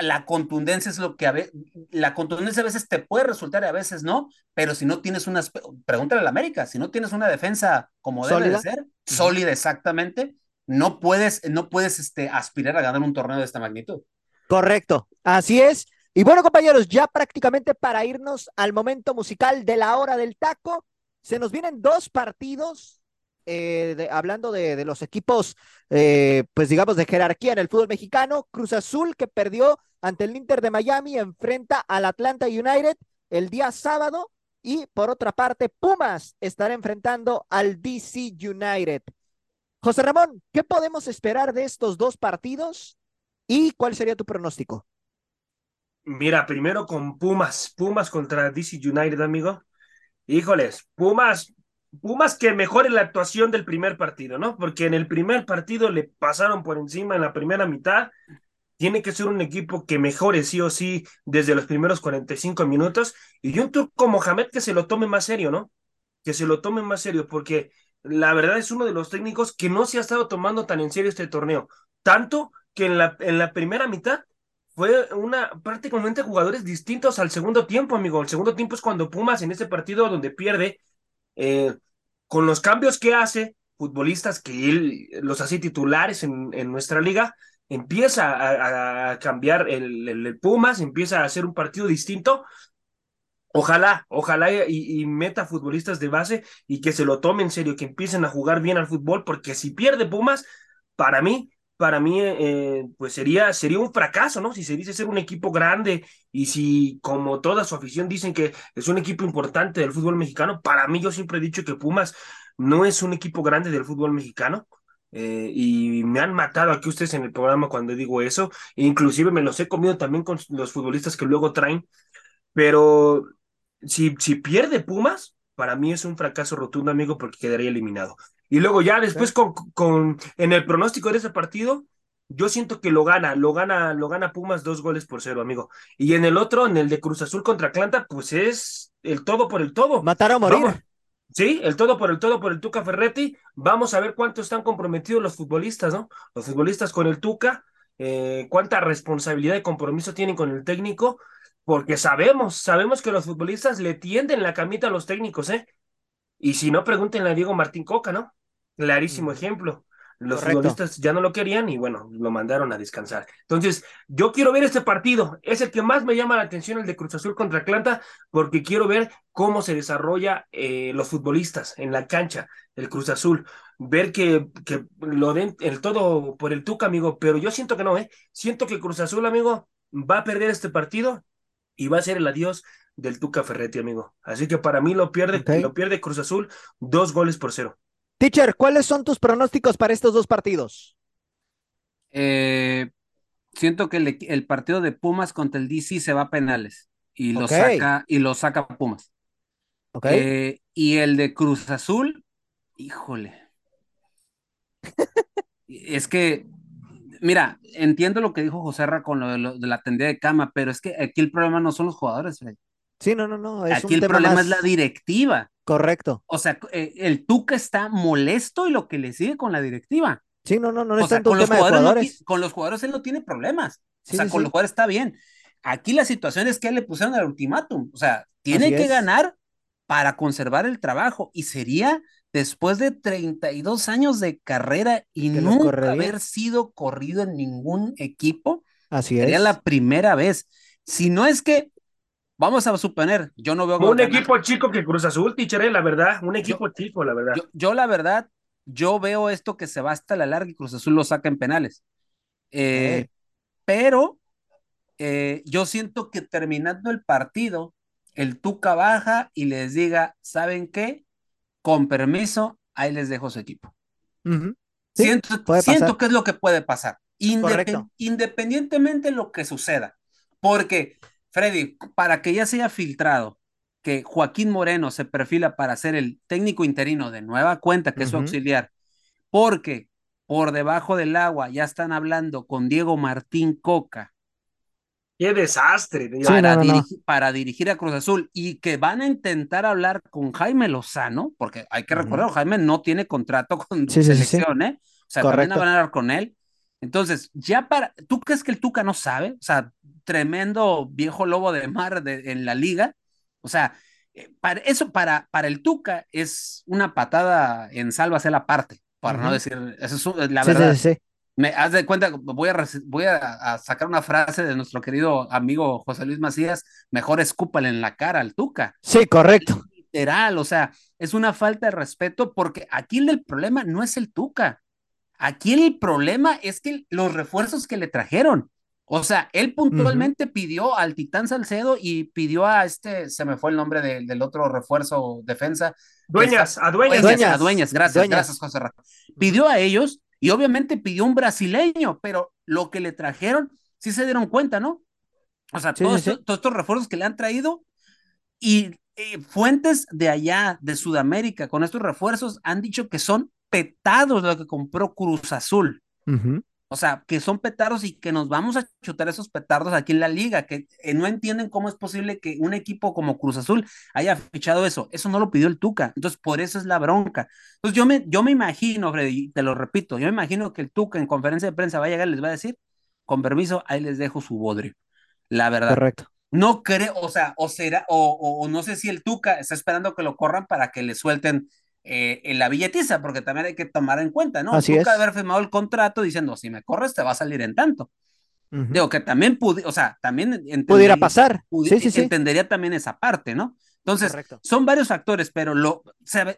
la contundencia es lo que a veces, la contundencia a veces te puede resultar y a veces no, pero si no tienes una, pregúntale a la América, si no tienes una defensa como debe ¿Sólida? de ser, sólida exactamente, no puedes, no puedes este, aspirar a ganar un torneo de esta magnitud. Correcto, así es. Y bueno, compañeros, ya prácticamente para irnos al momento musical de la hora del taco, se nos vienen dos partidos, eh, de, hablando de, de, los equipos, eh, pues digamos, de jerarquía en el fútbol mexicano. Cruz Azul, que perdió ante el Inter de Miami, enfrenta al Atlanta United el día sábado Y por otra parte, Pumas estará enfrentando al DC United. José Ramón, ¿qué podemos esperar de estos dos partidos y cuál sería tu pronóstico? Mira, primero con Pumas, Pumas contra DC United, amigo. Híjoles, Pumas, Pumas que mejore la actuación del primer partido, ¿no? Porque en el primer partido le pasaron por encima en la primera mitad. Tiene que ser un equipo que mejore sí o sí desde los primeros 45 minutos. Y un turco Mohamed que se lo tome más serio, ¿no? Que se lo tome más serio, porque la verdad es uno de los técnicos que no se ha estado tomando tan en serio este torneo. Tanto que en la, en la primera mitad fue una prácticamente jugadores distintos al segundo tiempo, amigo. El segundo tiempo es cuando Pumas en ese partido donde pierde, eh, con los cambios que hace, futbolistas que él los hace titulares en, en nuestra liga, empieza a, cambiar el, el, Pumas, empieza a hacer un partido distinto. Ojalá, ojalá y, meta futbolistas de base y que se lo tomen en serio, que empiecen a jugar bien al fútbol, porque si pierde Pumas, para mí para mí, eh, pues sería, sería un fracaso, ¿no? Si se dice ser un equipo grande y si, como toda su afición, dicen que es un equipo importante del fútbol mexicano, para mí yo siempre he dicho que Pumas no es un equipo grande del fútbol mexicano. Eh, y me han matado aquí ustedes en el programa cuando digo eso, inclusive me los he comido también con los futbolistas que luego traen, pero si, si pierde Pumas, para mí es un fracaso rotundo, amigo, porque quedaría eliminado. Y luego ya después con, con, en el pronóstico de ese partido, yo siento que lo gana, lo gana, lo gana Pumas dos goles por cero, amigo. Y en el otro, en el de Cruz Azul contra Atlanta, pues es el todo por el todo. Matar o morir. Sí, el todo por el todo por el Tuca Ferretti. Vamos a ver cuánto están comprometidos los futbolistas, ¿no? Los futbolistas con el Tuca, eh, cuánta responsabilidad y compromiso tienen con el técnico, porque sabemos, sabemos que los futbolistas le tienden la camita a los técnicos, ¿eh? Y si no, pregúntenle a Diego Martín Coca, ¿no? Clarísimo ejemplo. Los futbolistas ya no lo querían y bueno, lo mandaron a descansar. Entonces, yo quiero ver este partido. Es el que más me llama la atención, el de Cruz Azul contra Atlanta, porque quiero ver cómo se desarrolla eh, los futbolistas en la cancha, el Cruz Azul. Ver que, que lo den el todo por el Tuca, amigo. Pero yo siento que no, ¿eh? Siento que Cruz Azul, amigo, va a perder este partido y va a ser el adiós del Tuca Ferretti, amigo. Así que para mí lo pierde, lo pierde Cruz Azul, dos goles por cero. Teacher, ¿cuáles son tus pronósticos para estos dos partidos? Eh, siento que el, partido de Pumas contra el DC se va a penales y lo saca y lo saca Pumas. Okay. Eh, y el de Cruz Azul, híjole. (laughs) es que, mira, entiendo lo que dijo José Ra con lo de, la tendida de cama, pero es que aquí el problema no son los jugadores. Sí, no, no, no. aquí el problema es la directiva. Correcto. O sea, eh, el Tuca está molesto y lo que le sigue con la directiva. Sí, no, no, no, o sea, con los jugadores, con los jugadores él no tiene problemas. o sea, con los jugadores está bien. Aquí la situación es que le pusieron el ultimátum. O sea, tiene que ganar para conservar el trabajo. Y sería después de 32 años de carrera y nunca haber sido corrido en ningún equipo. Así sería es. la primera vez. Si no es que Vamos a suponer, yo no veo. Un equipo chico que Cruz Azul, tichere, la verdad. Un equipo chico, la verdad. Yo, la verdad, yo veo esto que se va hasta la larga y Cruz Azul lo saca en penales. Eh, pero eh, yo siento que terminando el partido, el Tuca baja y les diga, ¿saben qué? Con permiso, ahí les dejo su equipo. siento, siento que es lo que puede pasar, independientemente de lo que suceda. Porque Freddy, para que ya se haya filtrado que Joaquín Moreno se perfila para ser el técnico interino de nueva cuenta, que es su auxiliar, porque por debajo del agua ya están hablando con Diego Martín Coca. Qué desastre. para, Dirigir, a Cruz Azul y que van a intentar hablar con Jaime Lozano, porque hay que recordar, Jaime no tiene contrato con selección, ¿eh? O sea, también van a hablar con él. Entonces, ya para, ¿tú crees que el Tuca no sabe? O sea, tremendo viejo lobo de mar en la liga. O sea, eh, para eso para, para el Tuca es una patada en salva la parte, para no decir, eso es la verdad. Me haz de cuenta, voy a, voy a, sacar una frase de nuestro querido amigo José Luis Macías, mejor escúpale en la cara al Tuca. Sí, correcto. Literal, o sea, es una falta de respeto porque aquí el problema no es el Tuca. Aquí el problema es que los refuerzos que le trajeron. O sea, él puntualmente pidió al Titán Salcedo y pidió a este, se me fue el nombre del otro refuerzo defensa. Dueñas, a dueñas. dueñas. A dueñas, gracias, gracias, José Rafa. Pidió a ellos y obviamente pidió un brasileño, pero lo que le trajeron, sí se dieron cuenta, ¿no? O sea, todos, estos refuerzos que le han traído y fuentes de allá, de Sudamérica, con estos refuerzos, han dicho que son petados lo que compró Cruz Azul. O sea, que son petardos y que nos vamos a chutar esos petardos aquí en la liga, que eh, no entienden cómo es posible que un equipo como Cruz Azul haya fichado eso. Eso no lo pidió el Tuca. Entonces, por eso es la bronca. Entonces, yo me, yo me imagino, Freddy, te lo repito, yo me imagino que el Tuca en conferencia de prensa va a llegar y les va a decir, con permiso, ahí les dejo su bodrio. La verdad. Correcto. No creo, o sea, o será, o, o no sé si el Tuca está esperando que lo corran para que le suelten eh, en la billetiza, porque también hay que tomar en cuenta, ¿no? Así Nunca haber firmado el contrato diciendo, si me corres te va a salir en tanto. Digo, que también, pudiera, o sea, también pudiera pasar. sí, sí, sí. Entendería también esa parte, ¿no? Entonces, son varios factores, pero lo,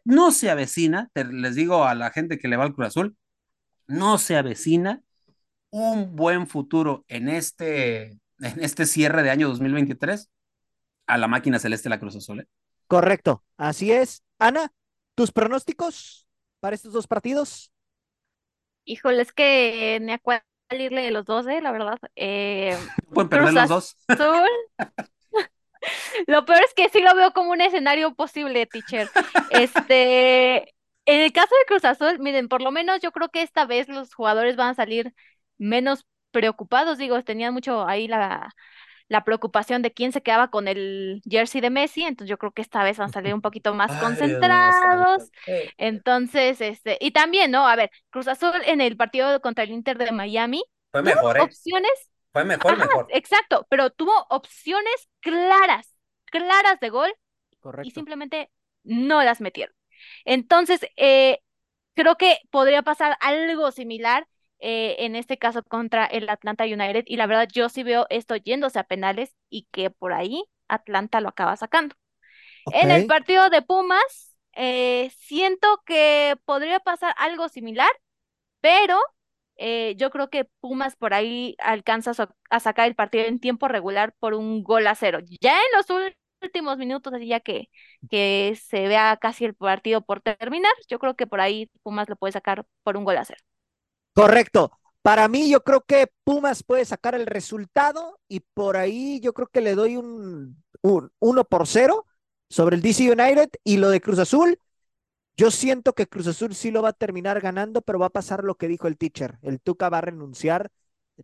no se avecina, les digo a la gente que le va al Cruz Azul, no se avecina un buen futuro en este, en este cierre de año 2023 a la máquina celeste de la Cruz Azul. ¿eh? Correcto, así es. Ana, ¿Tus pronósticos para estos dos partidos? Híjole, es que me acuerdo irle de los dos, ¿eh? la verdad. Eh, (laughs) Pueden perder los dos. (laughs) lo peor es que sí lo veo como un escenario posible, teacher. Este, en el caso de Cruz Azul, miren, por lo menos yo creo que esta vez los jugadores van a salir menos preocupados, digo, tenían mucho ahí la, la preocupación de quién se quedaba con el jersey de Messi, entonces yo creo que esta vez van a salir un poquito (laughs) más concentrados. Entonces, este, y también, ¿no? A ver, Cruz Azul en el partido contra el Inter de Miami. Fue mejor, ¿eh? Opciones. Fue mejor, mejor. Exacto, pero tuvo opciones claras, claras de gol. Y simplemente no las metieron. Entonces, eh, creo que podría pasar algo similar eh, en este caso contra el Atlanta United. Y la verdad, yo sí veo esto yéndose a penales y que por ahí Atlanta lo acaba sacando. En el partido de Pumas, eh, siento que podría pasar algo similar, pero eh, yo creo que Pumas por ahí alcanza a sacar el partido en tiempo regular por un gol a cero. Ya en los últimos minutos, así ya que, que se vea casi el partido por terminar, yo creo que por ahí Pumas lo puede sacar por un gol a cero. Correcto. Para mí, yo creo que Pumas puede sacar el resultado y por ahí yo creo que le doy un, un 1 por 0 sobre el DC United y lo de Cruz Azul. Yo siento que Cruz Azul sí lo va a terminar ganando, pero va a pasar lo que dijo el teacher. El Tuca va a renunciar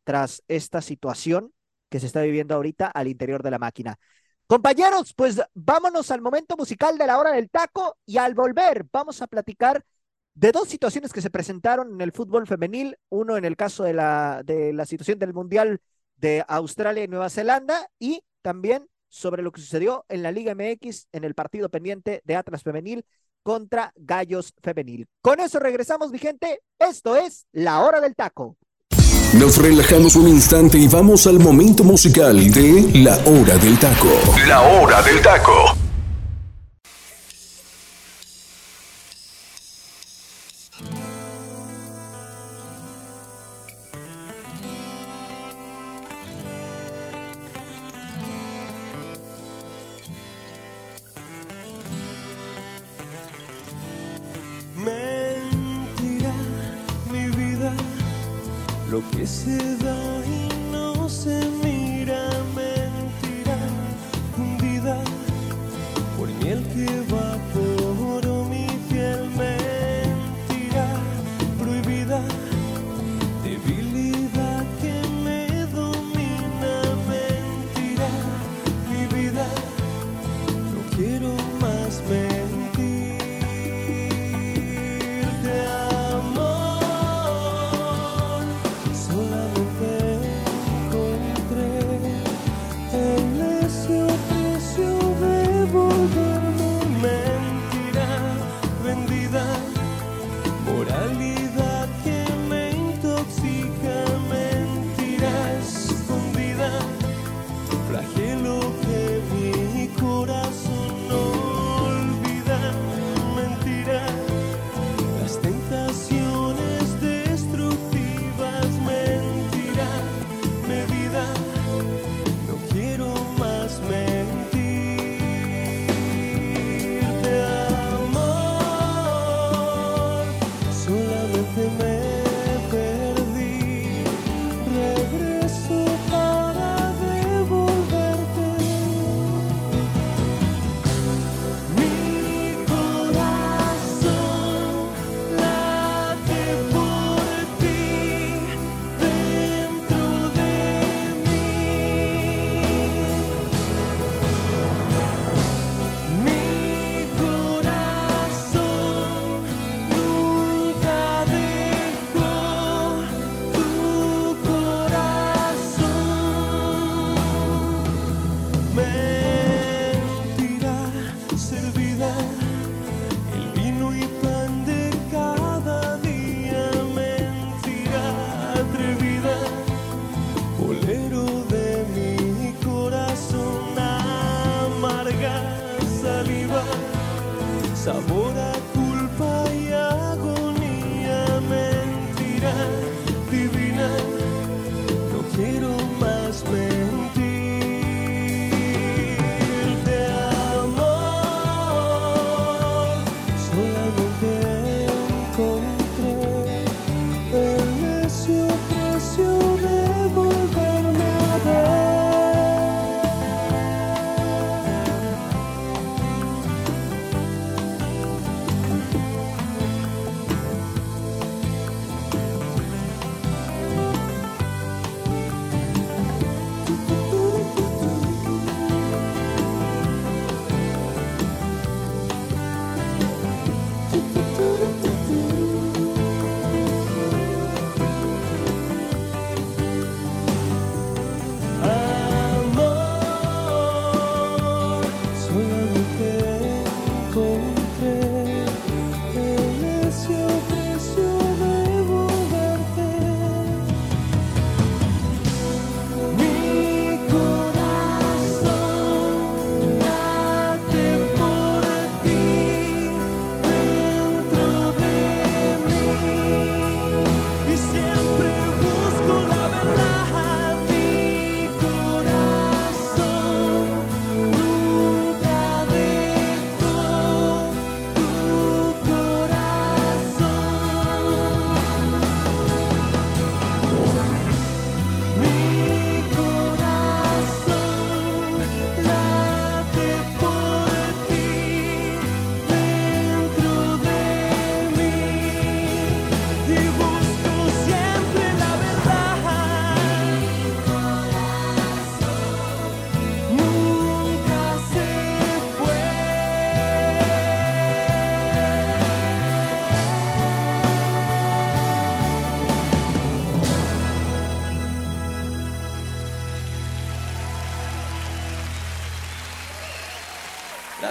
tras esta situación que se está viviendo ahorita al interior de la máquina. Compañeros, pues vámonos al momento musical de la hora del taco y al volver vamos a platicar de dos situaciones que se presentaron en el fútbol femenil, uno en el caso de la, de la situación del Mundial de Australia y Nueva Zelanda y también sobre lo que sucedió en la Liga MX en el partido pendiente de Atlas Femenil contra Gallos Femenil. Con eso regresamos, mi gente. Esto es La Hora del Taco. Nos relajamos un instante y vamos al momento musical de La Hora del Taco. La Hora del Taco. necessidade.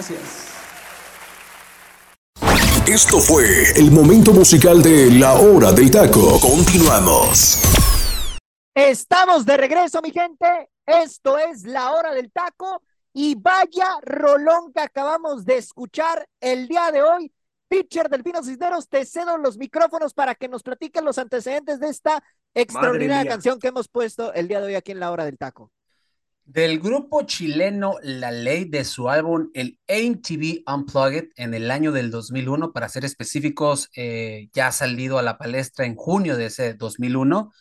Gracias. Esto fue el momento musical de La Hora del Taco. Continuamos. Estamos de regreso, mi gente. Esto es la hora del taco y vaya rolón que acabamos de escuchar el día de hoy. Pitcher del Pino Cisneros, te cedo los micrófonos para que nos platiquen los antecedentes de esta extraordinaria canción que hemos puesto el día de hoy aquí en la hora del taco. Del grupo chileno La Ley de su álbum El AMTV Unplugged en el año del 2001, para ser específicos, eh, ya ha salido a la palestra en junio de ese 2001,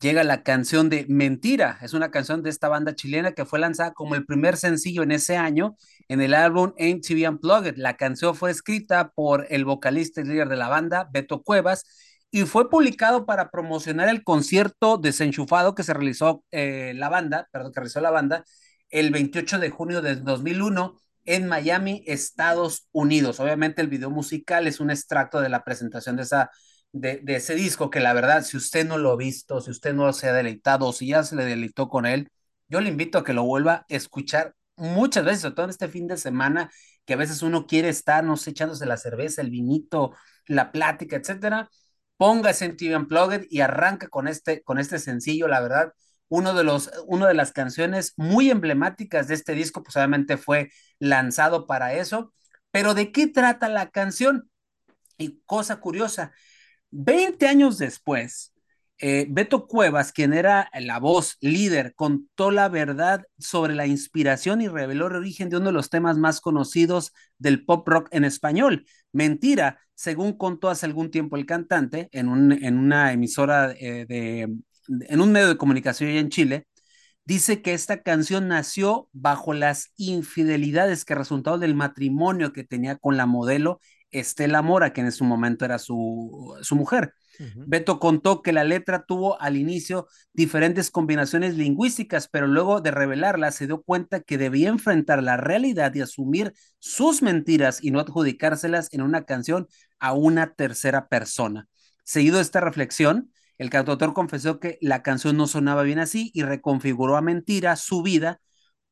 llega la canción de Mentira. Es una canción de esta banda chilena que fue lanzada como el primer sencillo en ese año en el álbum MTV Unplugged. La canción fue escrita por el vocalista y líder de la banda, Beto Cuevas, y fue publicado para promocionar el concierto desenchufado que se realizó eh, la banda, perdón, que realizó la banda el 28 de junio de 2001 en Miami, Estados Unidos. Obviamente el video musical es un extracto de la presentación de, esa, de, de ese disco que la verdad, si usted no lo ha visto, si usted no se ha deleitado si ya se le deleitó con él, yo le invito a que lo vuelva a escuchar muchas veces, sobre todo en este fin de semana, que a veces uno quiere estar, no sé, echándose la cerveza, el vinito, la plática, etcétera póngase en TV Unplugged y arranca con este, con este sencillo, la verdad, uno de los, una de las canciones muy emblemáticas de este disco, pues obviamente fue lanzado para eso, pero ¿de qué trata la canción? Y cosa curiosa, 20 años después, eh, Beto Cuevas, quien era la voz líder, contó la verdad sobre la inspiración y reveló el origen de uno de los temas más conocidos del pop rock en español, Mentira, según contó hace algún tiempo el cantante en, un, en una emisora eh, de, en un medio de comunicación en Chile, dice que esta canción nació bajo las infidelidades que resultaron del matrimonio que tenía con la modelo Estela Mora, que en ese momento era su, su mujer. Beto contó que la letra tuvo al inicio diferentes combinaciones lingüísticas, pero luego de revelarla se dio cuenta que debía enfrentar la realidad y asumir sus mentiras y no adjudicárselas en una canción a una tercera persona. Seguido de esta reflexión, el cantautor confesó que la canción no sonaba bien así y reconfiguró a mentira su vida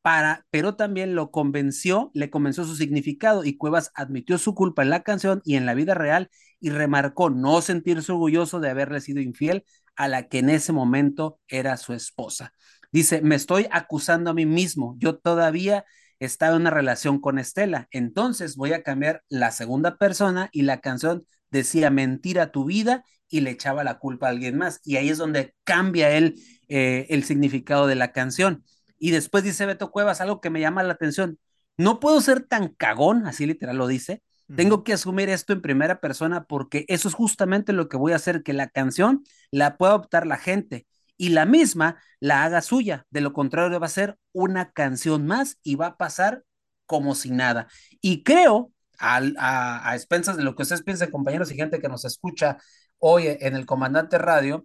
para, pero también lo convenció, le convenció su significado y Cuevas admitió su culpa en la canción y en la vida real y remarcó no sentirse orgulloso de haberle sido infiel a la que en ese momento era su esposa. Dice, me estoy acusando a mí mismo, yo todavía estaba en una relación con Estela. Entonces voy a cambiar la segunda persona y la canción decía mentira tu vida y le echaba la culpa a alguien más. Y ahí es donde cambia él eh, el significado de la canción. Y después dice Beto Cuevas algo que me llama la atención. No puedo ser tan cagón, así literal lo dice. Tengo que asumir esto en primera persona porque eso es justamente lo que voy a hacer, que la canción la pueda optar la gente y la misma la haga suya. De lo contrario, va a ser una canción más y va a pasar como si nada. Y creo, a, a, a expensas de lo que ustedes piensen, compañeros y gente que nos escucha hoy en el Comandante Radio,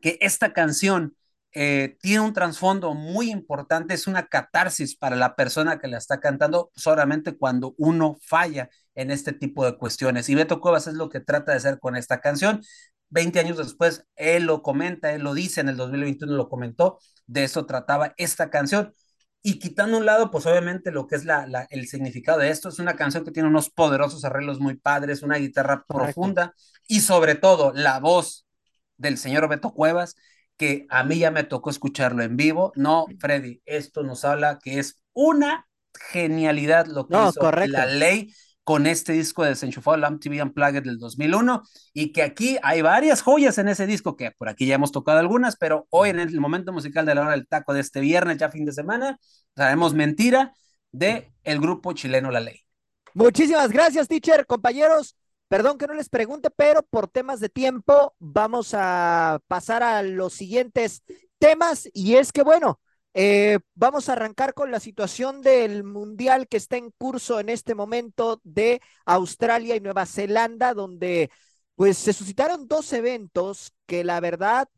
que esta canción eh, tiene un trasfondo muy importante, es una catarsis para la persona que la está cantando solamente cuando uno falla en este tipo de cuestiones. Y Beto Cuevas es lo que trata de hacer con esta canción. 20 años después, él lo comenta, él lo dice, en el 2021 lo comentó, de eso trataba esta canción. Y quitando un lado, pues obviamente lo que es la, la, el significado de esto, es una canción que tiene unos poderosos arreglos muy padres, una guitarra Correcto. profunda y sobre todo la voz del señor Beto Cuevas, que a mí ya me tocó escucharlo en vivo. No, Freddy, esto nos habla que es una genialidad lo que No, hizo correcto. la ley con este disco de Desenchufado, el MTV Unplugged del 2001, y que aquí hay varias joyas en ese disco, que por aquí ya hemos tocado algunas, pero hoy en el momento musical de la hora del taco de este viernes, ya fin de semana, sabemos mentira de el grupo chileno La Ley. Muchísimas gracias, teacher, compañeros. Perdón que no les pregunte, pero por temas de tiempo vamos a pasar a los siguientes temas y es que bueno, eh, vamos a arrancar con la situación del mundial que está en curso en este momento de Australia y Nueva Zelanda, donde pues se suscitaron dos eventos que la verdad,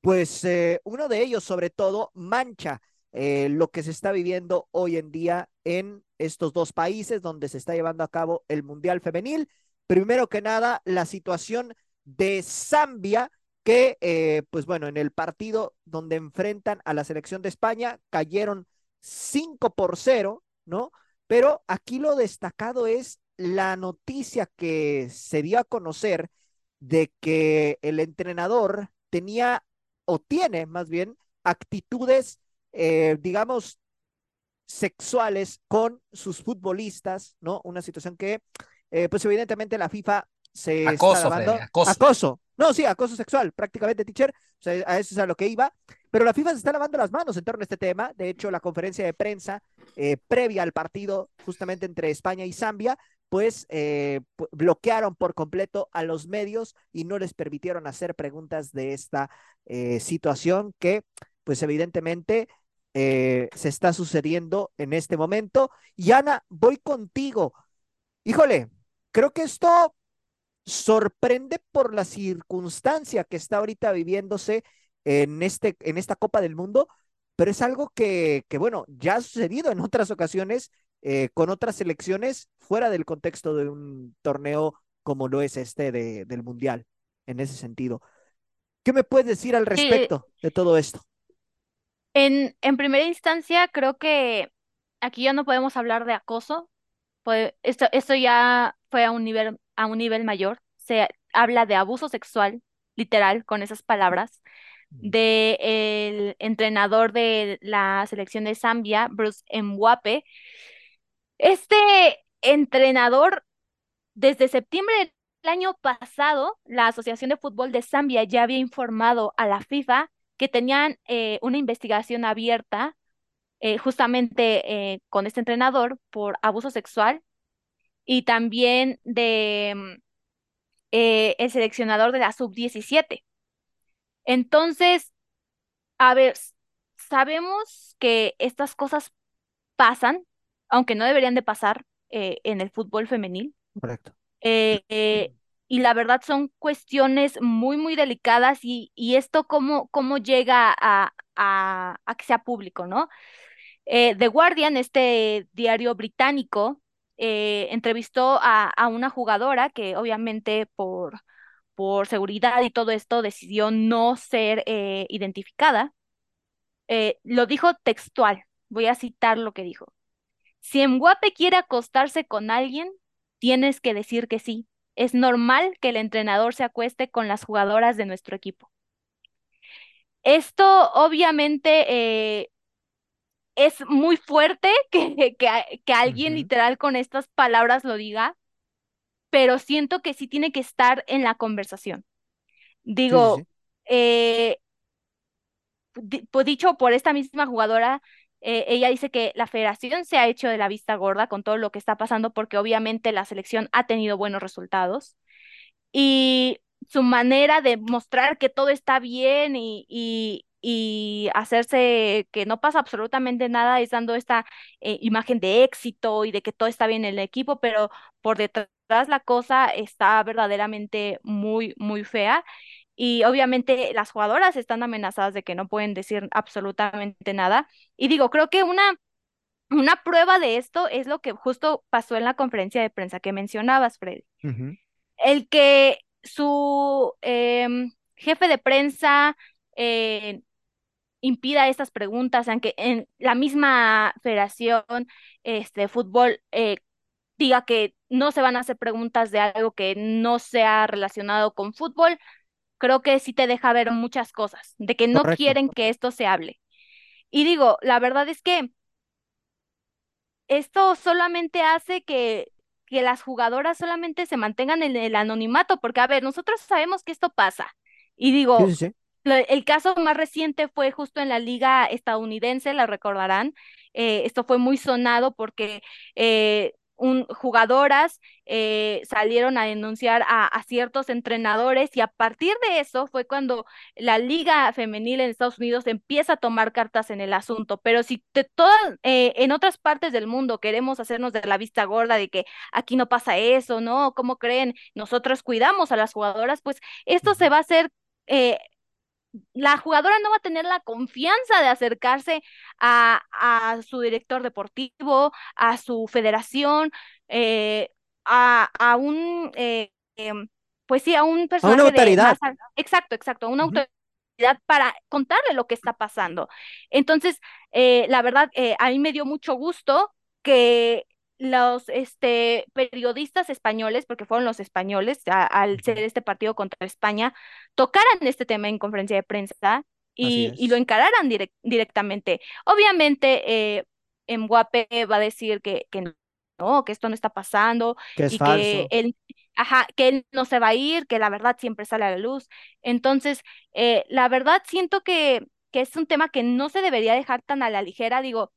pues eh, uno de ellos sobre todo mancha eh, lo que se está viviendo hoy en día en estos dos países donde se está llevando a cabo el Mundial Femenil. Primero que nada, la situación de Zambia, que, eh, pues bueno, en el partido donde enfrentan a la selección de España, cayeron 5 por 0, ¿no? Pero aquí lo destacado es la noticia que se dio a conocer de que el entrenador tenía o tiene más bien actitudes, eh, digamos, sexuales con sus futbolistas, ¿no? Una situación que, eh, pues evidentemente la FIFA se Acoso, está. Freddy, acoso. Acoso. No, sí, acoso sexual, prácticamente, teacher. O sea, a eso es a lo que iba. Pero la FIFA se está lavando las manos en torno a este tema. De hecho, la conferencia de prensa eh, previa al partido, justamente entre España y Zambia, pues eh, bloquearon por completo a los medios y no les permitieron hacer preguntas de esta eh, situación que, pues evidentemente, eh, se está sucediendo en este momento. Y Ana, voy contigo. Híjole, creo que esto sorprende por la circunstancia que está ahorita viviéndose en, este, en esta Copa del Mundo, pero es algo que, que bueno, ya ha sucedido en otras ocasiones eh, con otras selecciones fuera del contexto de un torneo como lo es este de, del Mundial, en ese sentido. ¿Qué me puedes decir al respecto de todo esto? En, en primera instancia, creo que aquí ya no podemos hablar de acoso. Esto, esto ya fue a un nivel, a un nivel mayor. Se habla de abuso sexual, literal, con esas palabras, de el entrenador de la selección de Zambia, Bruce Mwape. Este entrenador, desde septiembre del año pasado, la Asociación de Fútbol de Zambia ya había informado a la FIFA que tenían eh, una investigación abierta eh, justamente eh, con este entrenador por abuso sexual y también de mm, eh, el seleccionador de la sub-17. Entonces, a ver, sabemos que estas cosas pasan, aunque no deberían de pasar en el fútbol femenil. Correcto. Y la verdad son cuestiones muy, muy delicadas y, y esto cómo, cómo llega a, a, a que sea público, ¿no? Eh, The Guardian, este diario británico, eh, entrevistó a, a una jugadora que obviamente por, por seguridad y todo esto decidió no ser eh, identificada. Lo dijo textual, voy a citar lo que dijo. Si Mbappé quiere acostarse con alguien, tienes que decir que sí. Es normal que el entrenador se acueste con las jugadoras de nuestro equipo. Esto obviamente es muy fuerte (laughs) que, que, que alguien literal con estas palabras lo diga, pero siento que sí tiene que estar en la conversación. Sí, Digo, sí. eh, pues dicho por esta misma jugadora, eh, ella dice que la federación se ha hecho de la vista gorda con todo lo que está pasando porque obviamente la selección ha tenido buenos resultados y su manera de mostrar que todo está bien y, y, y hacerse que no pasa absolutamente nada es dando esta eh, imagen de éxito y de que todo está bien en el equipo, pero por detrás la cosa está verdaderamente muy, muy fea. Y obviamente las jugadoras están amenazadas de que no pueden decir absolutamente nada. Y digo, creo que una, una prueba de esto es lo que justo pasó en la conferencia de prensa que mencionabas, Freddy el que su em, jefe de prensa eh, impida estas preguntas, aunque en la misma federación este, de fútbol eh, diga que no se van a hacer preguntas de algo que no sea relacionado con fútbol, creo que sí te deja ver muchas cosas, de que no Correcto. quieren que esto se hable. Y digo, la verdad es que esto solamente hace que, que las jugadoras solamente se mantengan en el anonimato, porque a ver, nosotros sabemos que esto pasa. Y digo, sí, sí. lo- el caso más reciente fue justo en la liga estadounidense, la recordarán. Eh, esto fue muy sonado porque eh, un, jugadoras eh, salieron a denunciar a, a ciertos entrenadores y a partir de eso fue cuando la liga femenil en Estados Unidos empieza a tomar cartas en el asunto. Pero si de todas, eh, en otras partes del mundo queremos hacernos de la vista gorda de que aquí no pasa eso, ¿no? ¿Cómo creen? Nosotros cuidamos a las jugadoras, pues esto se va a hacer eh, la jugadora no va a tener la confianza de acercarse a, a su director deportivo, a su federación, eh, a, a un, eh, em, pues sí, a un A una personaje de autoridad. exacto, exacto, a una autoridad para contarle lo que está pasando. Entonces, eh, la verdad, eh, a mí me dio mucho gusto que los este, periodistas españoles, porque fueron los españoles, a- al ser este partido contra España, tocaran este tema en conferencia de prensa y, y lo encararan direc- directamente. Obviamente, eh, Mbappé va a decir que, que no, que esto no está pasando Que es y que él, ajá, que él no se va a ir, que la verdad siempre sale a la luz. Entonces, eh, la verdad siento que, que es un tema que no se debería dejar tan a la ligera. Digo,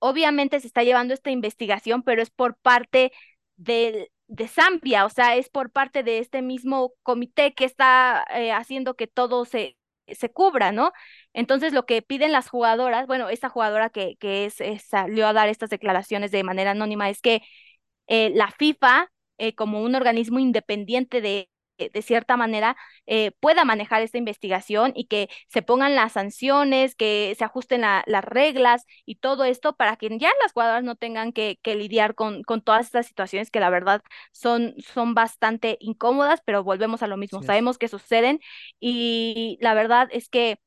obviamente se está llevando esta investigación, pero es por parte del- de Zambia, o sea, es por parte de este mismo comité que está eh, haciendo que todo se, se cubra, ¿no? Entonces, lo que piden las jugadoras, bueno, esta jugadora que, que es- salió a dar estas declaraciones de manera anónima es que eh, la FIFA, eh, como un organismo independiente de, de cierta manera, eh, pueda manejar esta investigación y que se pongan las sanciones, que se ajusten la- las reglas y todo esto para que ya las jugadoras no tengan que, que lidiar con, con todas estas situaciones que la verdad son, son bastante incómodas, pero volvemos a lo mismo, sabemos que suceden y la verdad es que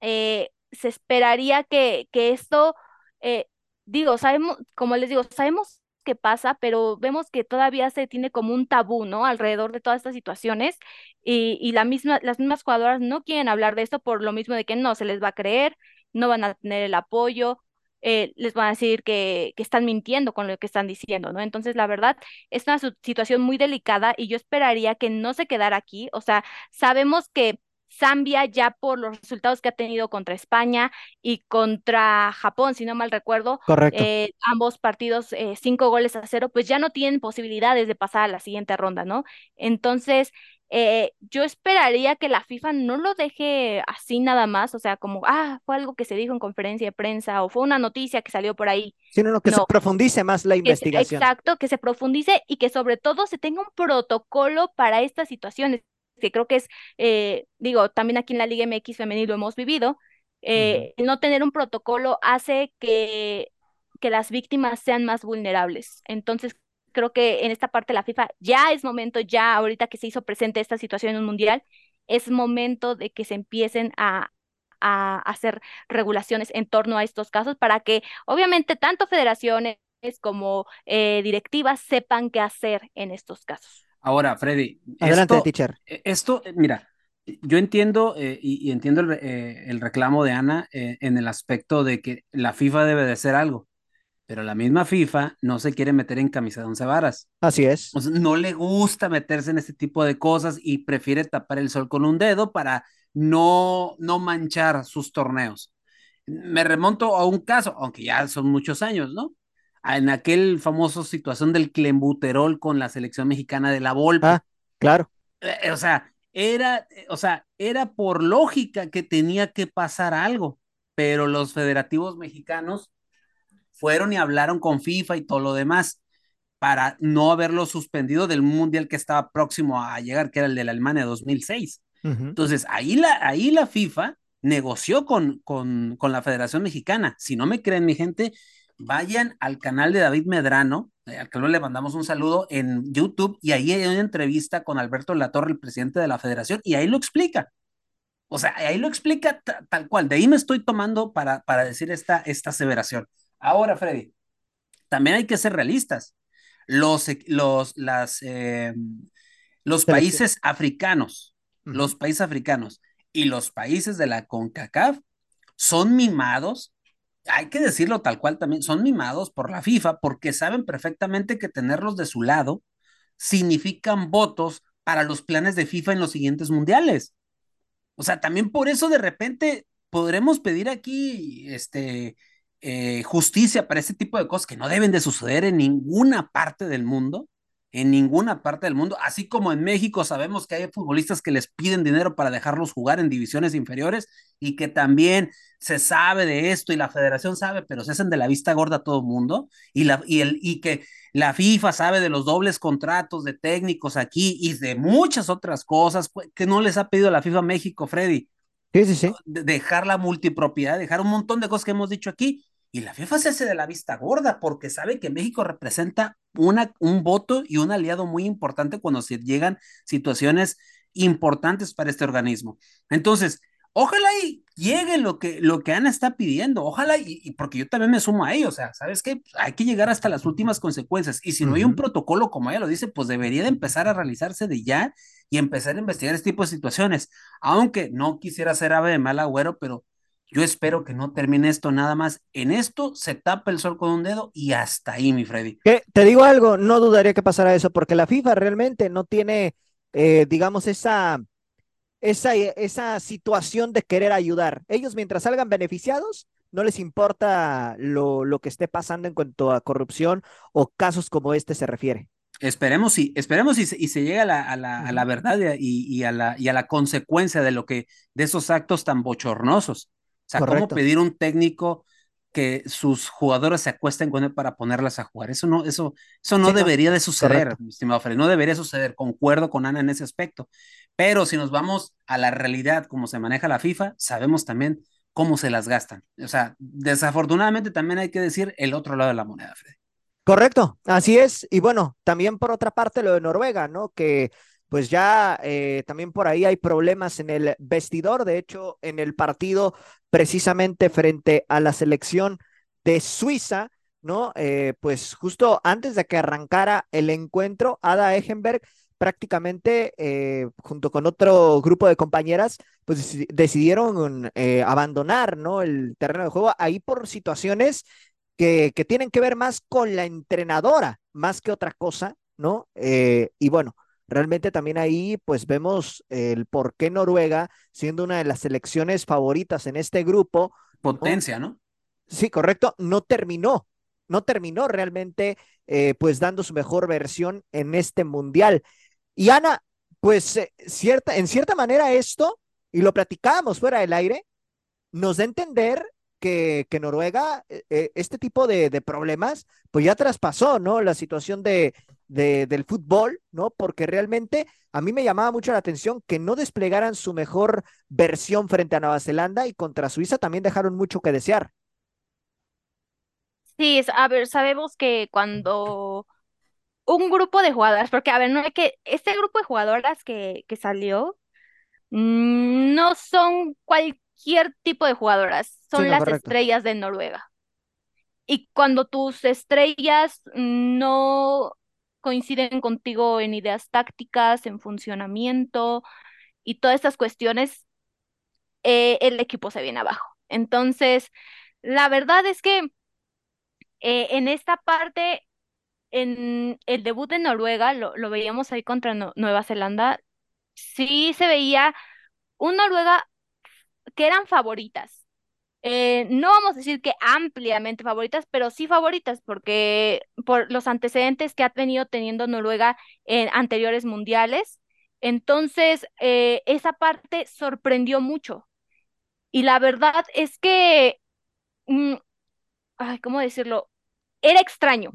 eh, se esperaría que, que esto, eh, digo, sabemos, como les digo, sabemos pasa, pero vemos que todavía se tiene como un tabú, ¿no? Alrededor de todas estas situaciones y, y la misma, las mismas jugadoras no quieren hablar de esto por lo mismo de que no se les va a creer, no van a tener el apoyo. eh, les van a decir que, que están mintiendo con lo que están diciendo, ¿no? Entonces, la verdad, es una situación muy delicada y yo esperaría que no se quedara aquí. O sea, sabemos que Zambia ya por los resultados que ha tenido contra España y contra Japón, si no mal recuerdo, eh, ambos partidos eh, cinco goles a cero, pues ya no tienen posibilidades de pasar a la siguiente ronda, ¿no? Entonces, eh, yo esperaría que la FIFA no lo deje así nada más, o sea, como, ah, fue algo que se dijo en conferencia de prensa o fue una noticia que salió por ahí. Sino no, que se profundice más la que se- investigación. exacto, que se profundice y que sobre todo se tenga un protocolo para estas situaciones, que creo que es, eh, digo, también aquí en la Liga MX femenil lo hemos vivido, eh, no tener un protocolo hace que, que las víctimas sean más vulnerables. Entonces, creo que en esta parte la FIFA ya es momento, ya ahorita que se hizo presente esta situación en un mundial, es momento de que se empiecen a, a hacer regulaciones en torno a estos casos para que obviamente tanto federaciones como eh, directivas sepan qué hacer en estos casos. Ahora, Freddy, Adelante, esto, teacher. eh, esto, eh, mira, Yo entiendo eh, y, y entiendo el, eh, el reclamo de Ana eh, en el aspecto de que la FIFA debe de hacer algo, pero la misma FIFA no se quiere meter en camisa de once varas. Así es. O sea, no le gusta meterse en este tipo de cosas y prefiere tapar el sol con un dedo para no, no manchar sus torneos. Me remonto a un caso, aunque ya son muchos años, ¿no? En aquel famoso situación del clembuterol con la selección mexicana de la Volpe. Ah, claro. Eh, o sea, era, eh, o sea, era por lógica que tenía que pasar algo, pero los federativos mexicanos fueron y hablaron con FIFA y todo lo demás para no haberlo suspendido del mundial que estaba próximo a llegar, que era el de la Alemania 2006. Ujú. Entonces, ahí la, ahí la FIFA negoció con, con, con la Federación Mexicana. Si no me creen, mi gente, vayan al canal de David Medrano, eh, al que le mandamos un saludo en YouTube, y ahí hay una entrevista con Alberto Latorre, el presidente de la Federación, y ahí lo explica. O sea, ahí lo explica ta- tal cual. De ahí me estoy tomando para, para decir esta, esta aseveración. Ahora, Freddy, también hay que ser realistas. Los, los, las, eh, los países africanos, los países africanos y los países de la CONCACAF son mimados, hay que decirlo tal cual también, son mimados por la FIFA porque saben perfectamente que tenerlos de su lado significan votos para los planes de FIFA en los siguientes mundiales. O sea, también por eso de repente podremos pedir aquí este, eh, justicia para este tipo de cosas que no deben de suceder en ninguna parte del mundo, en ninguna parte del mundo, así como en México sabemos que hay futbolistas que les piden dinero para dejarlos jugar en divisiones inferiores y que también se sabe de esto y la federación sabe, pero se hacen de la vista gorda a todo el mundo y, la, y, el, y que la FIFA sabe de los dobles contratos de técnicos aquí y de muchas otras cosas que no les ha pedido la FIFA México, Freddy. Sí, sí, sí. De- dejar la multipropiedad, dejar un montón de cosas que hemos dicho aquí. Y la FIFA se hace de la vista gorda porque sabe que México representa una, un voto y un aliado muy importante cuando se llegan situaciones importantes para este organismo. Entonces, ojalá y llegue lo que, lo que Ana está pidiendo, ojalá y, y porque yo también me sumo a ello, o sea, ¿sabes qué? Hay que llegar hasta las últimas consecuencias y si no hay un protocolo como ella lo dice, pues debería de empezar a realizarse de ya y empezar a investigar este tipo de situaciones, aunque no quisiera ser ave de mal agüero, pero yo espero que no termine esto nada más. En esto se tapa el sol con un dedo y hasta ahí, mi Freddy. Que te digo algo, no dudaría que pasara eso, porque la FIFA realmente no tiene, eh, digamos, esa, esa, esa situación de querer ayudar. Ellos, mientras salgan beneficiados, no les importa lo, lo que esté pasando en cuanto a corrupción o casos como este se refiere. Esperemos y esperemos y se llegue a la, a la, a la verdad y, y, a la, y a la consecuencia de lo que, de esos actos tan bochornosos. O sea, Correcto. cómo pedir un técnico que sus jugadores se acuesten con él para ponerlas a jugar. Eso no, eso, eso no Sí, no. debería de suceder, Correcto. mi estimado Fred, no debería suceder. Concuerdo con Ana en ese aspecto. Pero si nos vamos a la realidad, como se maneja la FIFA, sabemos también cómo se las gastan. O sea, desafortunadamente también hay que decir el otro lado de la moneda, Fred. Correcto, así es. Y bueno, también por otra parte lo de Noruega, ¿no? Que pues ya eh, también por ahí hay problemas en el vestidor. De hecho, en el partido precisamente frente a la selección de Suiza, ¿no? Eh, pues justo antes de que arrancara el encuentro, Ada Egenberg prácticamente eh, junto con otro grupo de compañeras, pues deci- decidieron eh, abandonar, ¿no? El terreno de juego ahí por situaciones que, que tienen que ver más con la entrenadora, más que otra cosa, ¿no? Y bueno, realmente también ahí pues vemos el por qué Noruega, siendo una de las selecciones favoritas en este grupo, Potencia, ¿no? sí, correcto, no terminó, no terminó realmente eh, pues dando su mejor versión en este mundial. Y Ana, pues eh, cierta, en cierta manera esto, y lo platicábamos fuera del aire, nos da a entender que, Noruega, eh, eh, este tipo de, problemas, pues ya traspasó, ¿no? La situación de, de- del fútbol, ¿no? Porque realmente a mí me llamaba mucho la atención que no desplegaran su mejor versión frente a Nueva Zelanda y contra Suiza también dejaron mucho que desear. Sí, a ver, sabemos que cuando un grupo de jugadoras, porque a ver, no hay que, este grupo de jugadoras que, que salió, mm, no son cualquier tipo de jugadoras, son Sí, no, las correcto. estrellas de Noruega. Y cuando tus estrellas no coinciden contigo en ideas tácticas, en funcionamiento, y todas estas cuestiones, eh, el equipo se viene abajo. Entonces, la verdad es que eh, en esta parte, en el debut de Noruega, lo, lo veíamos ahí contra No- Nueva Zelanda, sí se veía un Noruega que eran favoritas. Eh, no vamos a decir que ampliamente favoritas, pero sí favoritas, porque por los antecedentes que ha venido teniendo Noruega en anteriores mundiales. Entonces, eh, esa parte sorprendió mucho. Y la verdad es que, mm, ¿cómo decirlo? Era extraño.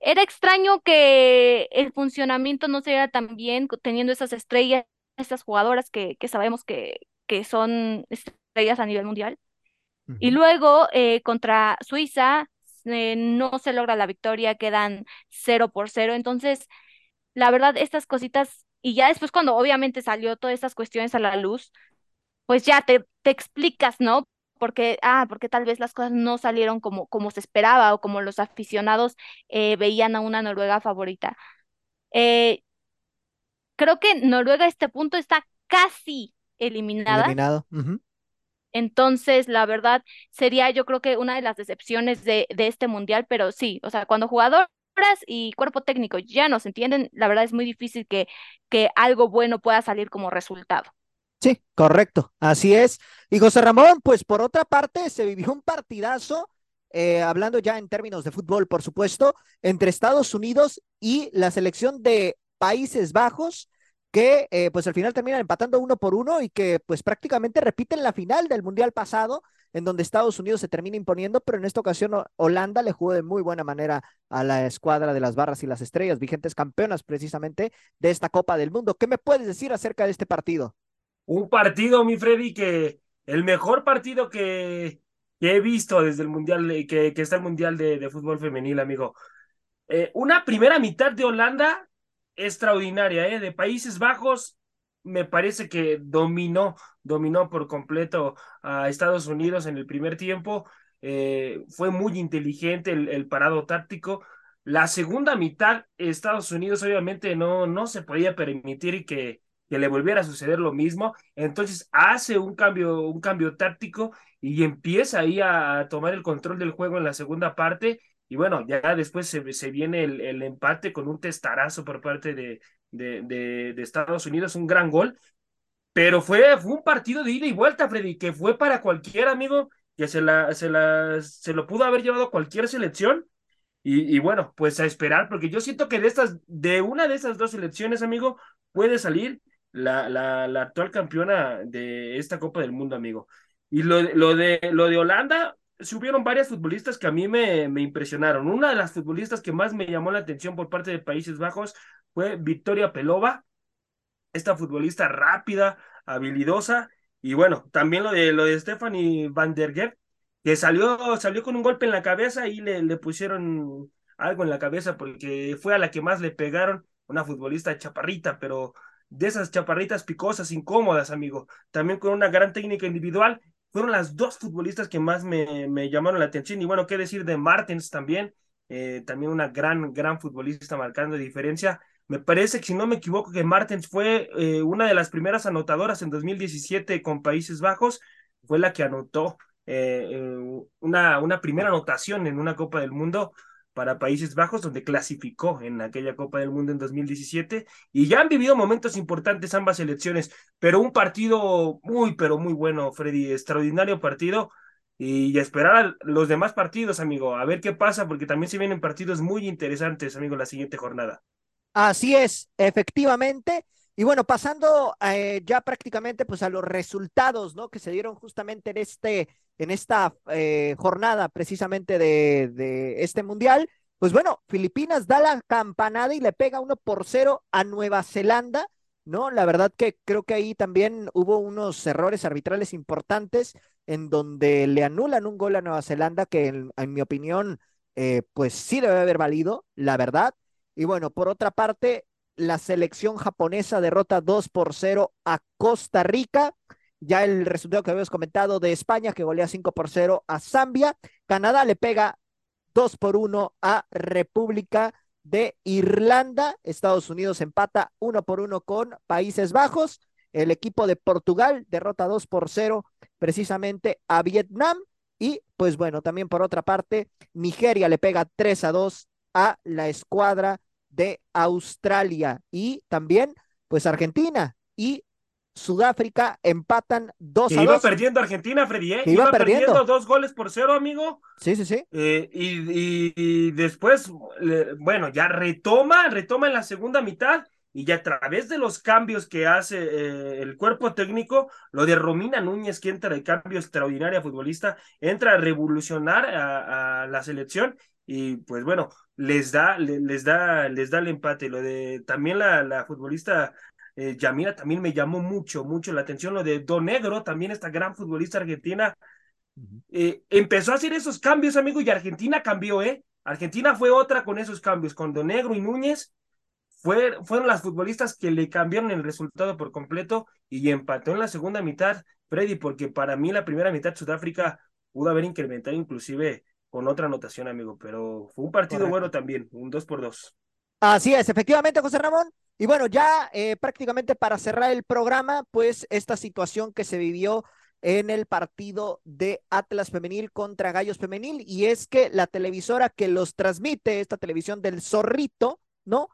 Era extraño que el funcionamiento no se diera tan bien teniendo esas estrellas, esas jugadoras que, que sabemos que, que son estrellas a nivel mundial. Y luego eh, contra Suiza eh, no se logra la victoria, quedan cero por cero. Entonces, la verdad, estas cositas, y ya después cuando obviamente salió todas estas cuestiones a la luz, pues ya te, te explicas, ¿no? Porque, ah, porque tal vez las cosas no salieron como, como se esperaba o como los aficionados eh, veían a una Noruega favorita. Creo que Noruega a este punto está casi eliminada. Eliminado. Entonces, la verdad, sería yo creo que una de las decepciones de, de este mundial, pero sí, o sea, cuando jugadoras y cuerpo técnico ya no se entienden, la verdad es muy difícil que, que algo bueno pueda salir como resultado. Sí, correcto, así es. Y José Ramón, pues por otra parte, se vivió un partidazo, eh, hablando ya en términos de fútbol, por supuesto, entre Estados Unidos y la selección de Países Bajos, que eh, pues al final terminan empatando uno por uno y que pues prácticamente repiten la final del Mundial pasado, en donde Estados Unidos se termina imponiendo, pero en esta ocasión Ho- Holanda le jugó de muy buena manera a la escuadra de las barras y las estrellas, vigentes campeonas precisamente de esta Copa del Mundo. ¿Qué me puedes decir acerca de este partido? Un partido, mi Freddy, que el mejor partido que, he visto desde el Mundial, que, está el Mundial de, de Fútbol Femenil, amigo. Eh, una primera mitad de Holanda extraordinaria, ¿eh? De Países Bajos, me parece que dominó, dominó por completo a Estados Unidos en el primer tiempo. Eh, fue muy inteligente el, parado táctico. La segunda mitad, Estados Unidos obviamente no, no se podía permitir que, que le volviera a suceder lo mismo. Entonces hace un cambio, un cambio táctico y empieza ahí a, a tomar el control del juego en la segunda parte. Y bueno, ya después se, se viene el, el, empate con un testarazo por parte de, de, Estados Unidos, un gran gol. Pero fue, fue un partido de ida y vuelta, Freddy, que fue para cualquier amigo que se, la, se, la, se lo pudo haber llevado cualquier selección. Y, y, bueno, pues a esperar, porque yo siento que de estas, de una de esas dos selecciones, amigo, puede salir la, la, la actual campeona de esta Copa del Mundo, amigo. Y lo, lo, de, lo de Holanda, subieron varias futbolistas que a mí me, me, impresionaron. Una de las futbolistas que más me llamó la atención por parte de Países Bajos fue Victoria Pelova, esta futbolista rápida, habilidosa, y bueno, también lo de, lo de Stephanie Van der Geer, que salió, salió con un golpe en la cabeza y le, le pusieron algo en la cabeza porque fue a la que más le pegaron, una futbolista chaparrita, pero de esas chaparritas picosas, incómodas, amigo, también con una gran técnica individual, fueron las dos futbolistas que más me, me llamaron la atención. Y bueno, qué decir de Martens también, eh, también una gran, gran futbolista marcando diferencia. Me parece que, si no me equivoco, que Martens fue eh, una de las primeras anotadoras en 2017 con Países Bajos, fue la que anotó eh, una, una primera anotación en una Copa del Mundo para Países Bajos, donde clasificó en aquella Copa del Mundo en 2017, y ya han vivido momentos importantes ambas selecciones, pero un partido muy, pero muy bueno, Freddy, extraordinario partido, y esperar a los demás partidos, amigo, a ver qué pasa, porque también se vienen partidos muy interesantes, amigo, la siguiente jornada. Así es, efectivamente. Y bueno, pasando eh, ya prácticamente pues a los resultados, ¿no? Que se dieron justamente en este, en esta eh, jornada precisamente de, este mundial. Pues bueno, Filipinas da la campanada y le pega uno por cero a Nueva Zelanda, ¿no? La verdad que creo que ahí también hubo unos errores arbitrales importantes en donde le anulan un gol a Nueva Zelanda que en, en mi opinión, eh, pues sí debe haber valido, la verdad. Y bueno, por otra parte, la selección japonesa derrota 2 por 0 a Costa Rica. Ya el resultado que habíamos comentado de España, que golea 5 por 0 a Zambia. Canadá le pega 2 por 1 a República de Irlanda. Estados Unidos empata uno por uno con Países Bajos. El equipo de Portugal derrota 2 por 0 precisamente a Vietnam. Y pues bueno, también por otra parte, Nigeria le pega 3 a 2 a la escuadra de Australia. Y también, pues Argentina y Sudáfrica empatan 2 Que a iba 2. perdiendo Argentina, Freddy, ¿eh? Iba iba, perdiendo. perdiendo. dos goles por cero, amigo. Sí, sí, sí. Eh, y, y- y después, bueno, ya retoma, retoma en la segunda mitad y ya a través de los cambios que hace eh, el cuerpo técnico, lo de Romina Núñez, que entra de cambio extraordinaria futbolista, entra a revolucionar a, a la selección y pues bueno, les da, le- les da, les da el empate. Lo de también la, la futbolista eh, Yamira también me llamó mucho, mucho la atención. Lo de Don Negro, también esta gran futbolista argentina, eh, empezó a hacer esos cambios, amigo, y Argentina cambió, ¿eh? Argentina fue otra con esos cambios, con Don Negro y Núñez. Fue, fueron las futbolistas que le cambiaron el resultado por completo y empató en la segunda mitad, Freddy, porque para mí la primera mitad Sudáfrica pudo haber incrementado inclusive con otra anotación, amigo, pero fue un partido Correcto. bueno también, un 2 por 2 Así es, efectivamente, José Ramón. Y bueno, ya eh, prácticamente para cerrar el programa, pues esta situación que se vivió en el partido de Atlas Femenil contra Gallos Femenil, y es que la televisora que los transmite, esta televisión del Zorrito, ¿no?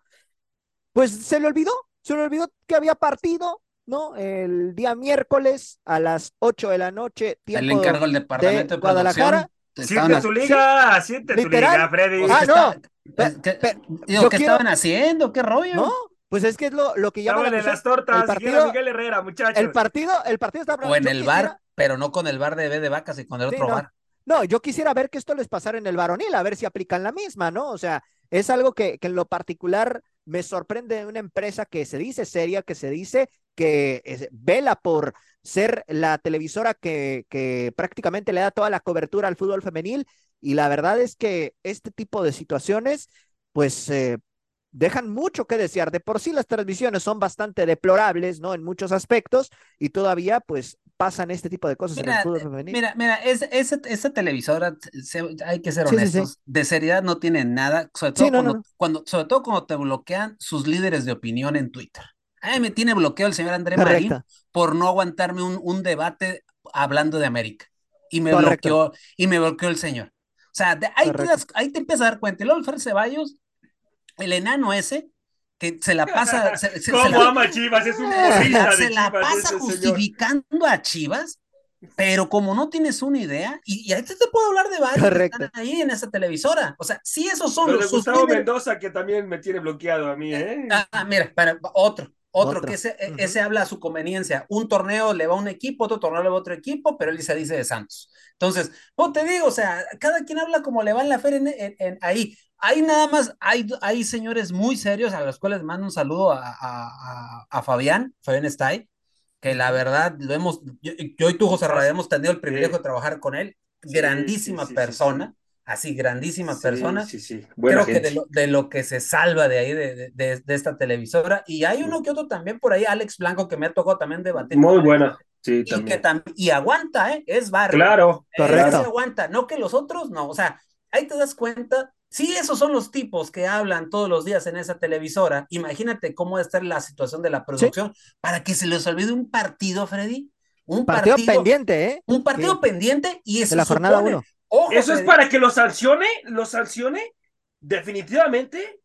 Pues se le olvidó, se le olvidó que había partido, ¿no? El día miércoles a las 8 de la noche, Se le tiempo encargo el departamento de, Guadalajara. Siente tu liga, siente tu liga, Freddy. Ah, ¿qué no. está- pues, ¿qué- Pe- digo, yo ¿qué quiero- estaban haciendo? ¿Qué rollo? ¿No? Pues es que es lo, lo que llama Estaban la en las tortas, El partido, Miguel Herrera, muchachos. el partido, el partido está O en el quisiera- bar, pero no con el bar de B de vacas y con el Sí, otro no. bar. No, yo quisiera ver que esto les pasara en el varonil, a ver si aplican la misma, ¿no? O sea, es algo que, que en lo particular me sorprende de una empresa que se dice seria, que se dice que es- vela por ser la televisora que, que prácticamente le da toda la cobertura al fútbol femenil. Y la verdad es que este tipo de situaciones, pues eh, dejan mucho que desear. De por sí las transmisiones son bastante deplorables, ¿no? En muchos aspectos, y todavía, pues, pasan este tipo de cosas en el Mira, fútbol eh, femenil. mira, mira, es, esa, esa televisora, se- hay que ser Sí, sí, sí. honestos, de seriedad no tiene nada, sobre todo, no, cuando, no. cuando- sobre todo cuando te bloquean sus líderes de opinión en Twitter. A mí me tiene bloqueado el señor André Marín por no aguantarme un, un debate hablando de América. Y me Correcto. bloqueó, y me bloqueó el señor. O sea, de- ahí, te das- ahí te empiezas a dar cuenta. Y luego Alfred Ceballos, el enano ese, que se la pasa, se, (laughs) se- se ¿Cómo la- ama a Chivas? Es un (laughs) se la, de se la Chivas, pasa señor. justificando a Chivas, pero como no tienes una idea, y, y ahí te, te puedo hablar de varios Correcto. que están ahí en esa televisora. O sea, sí, esos son Lo de los sus Gustavo. Mendoza, que también me tiene bloqueado a mí, ¿eh? Ah, mira, para, otro, otro, Otro. que ese, e- ese habla a su conveniencia. Un torneo le va a un equipo, otro torneo le va a otro equipo, pero él se dice de Santos. Entonces, pues te digo, o sea, cada quien habla como le va en la feria en- en- en- ahí. Hay nada más, hay, hay señores muy serios a los cuales mando un saludo a, a, a- Fabián, Fabián Stay, que la verdad lo hemos, yo, yo y tú, José Ra, hemos tenido el privilegio de trabajar con él, Sí, grandísima sí, sí, sí, persona, así, grandísima persona. Sí, sí, buena Creo que de lo, de lo que se salva de ahí, de, de- esta televisora. Y hay uno que otro también por ahí, Alex Blanco, que me ha tocado también debatir. Muy él, buena, sí, Y, que también. tam- y aguanta, ¿eh? Es barrio. Claro, Ese Correcto. aguanta, no que los otros, no. O sea, ahí te das cuenta. Sí, esos son los tipos que hablan todos los días en esa televisora. Imagínate cómo debe estar la situación de la producción para que se les olvide un partido, Freddy. Un Partido, partido, pendiente, ¿eh? Un partido Sí. pendiente y eso De la jornada supone- uno. Ojo, Eso es para que lo sancione, lo sancione definitivamente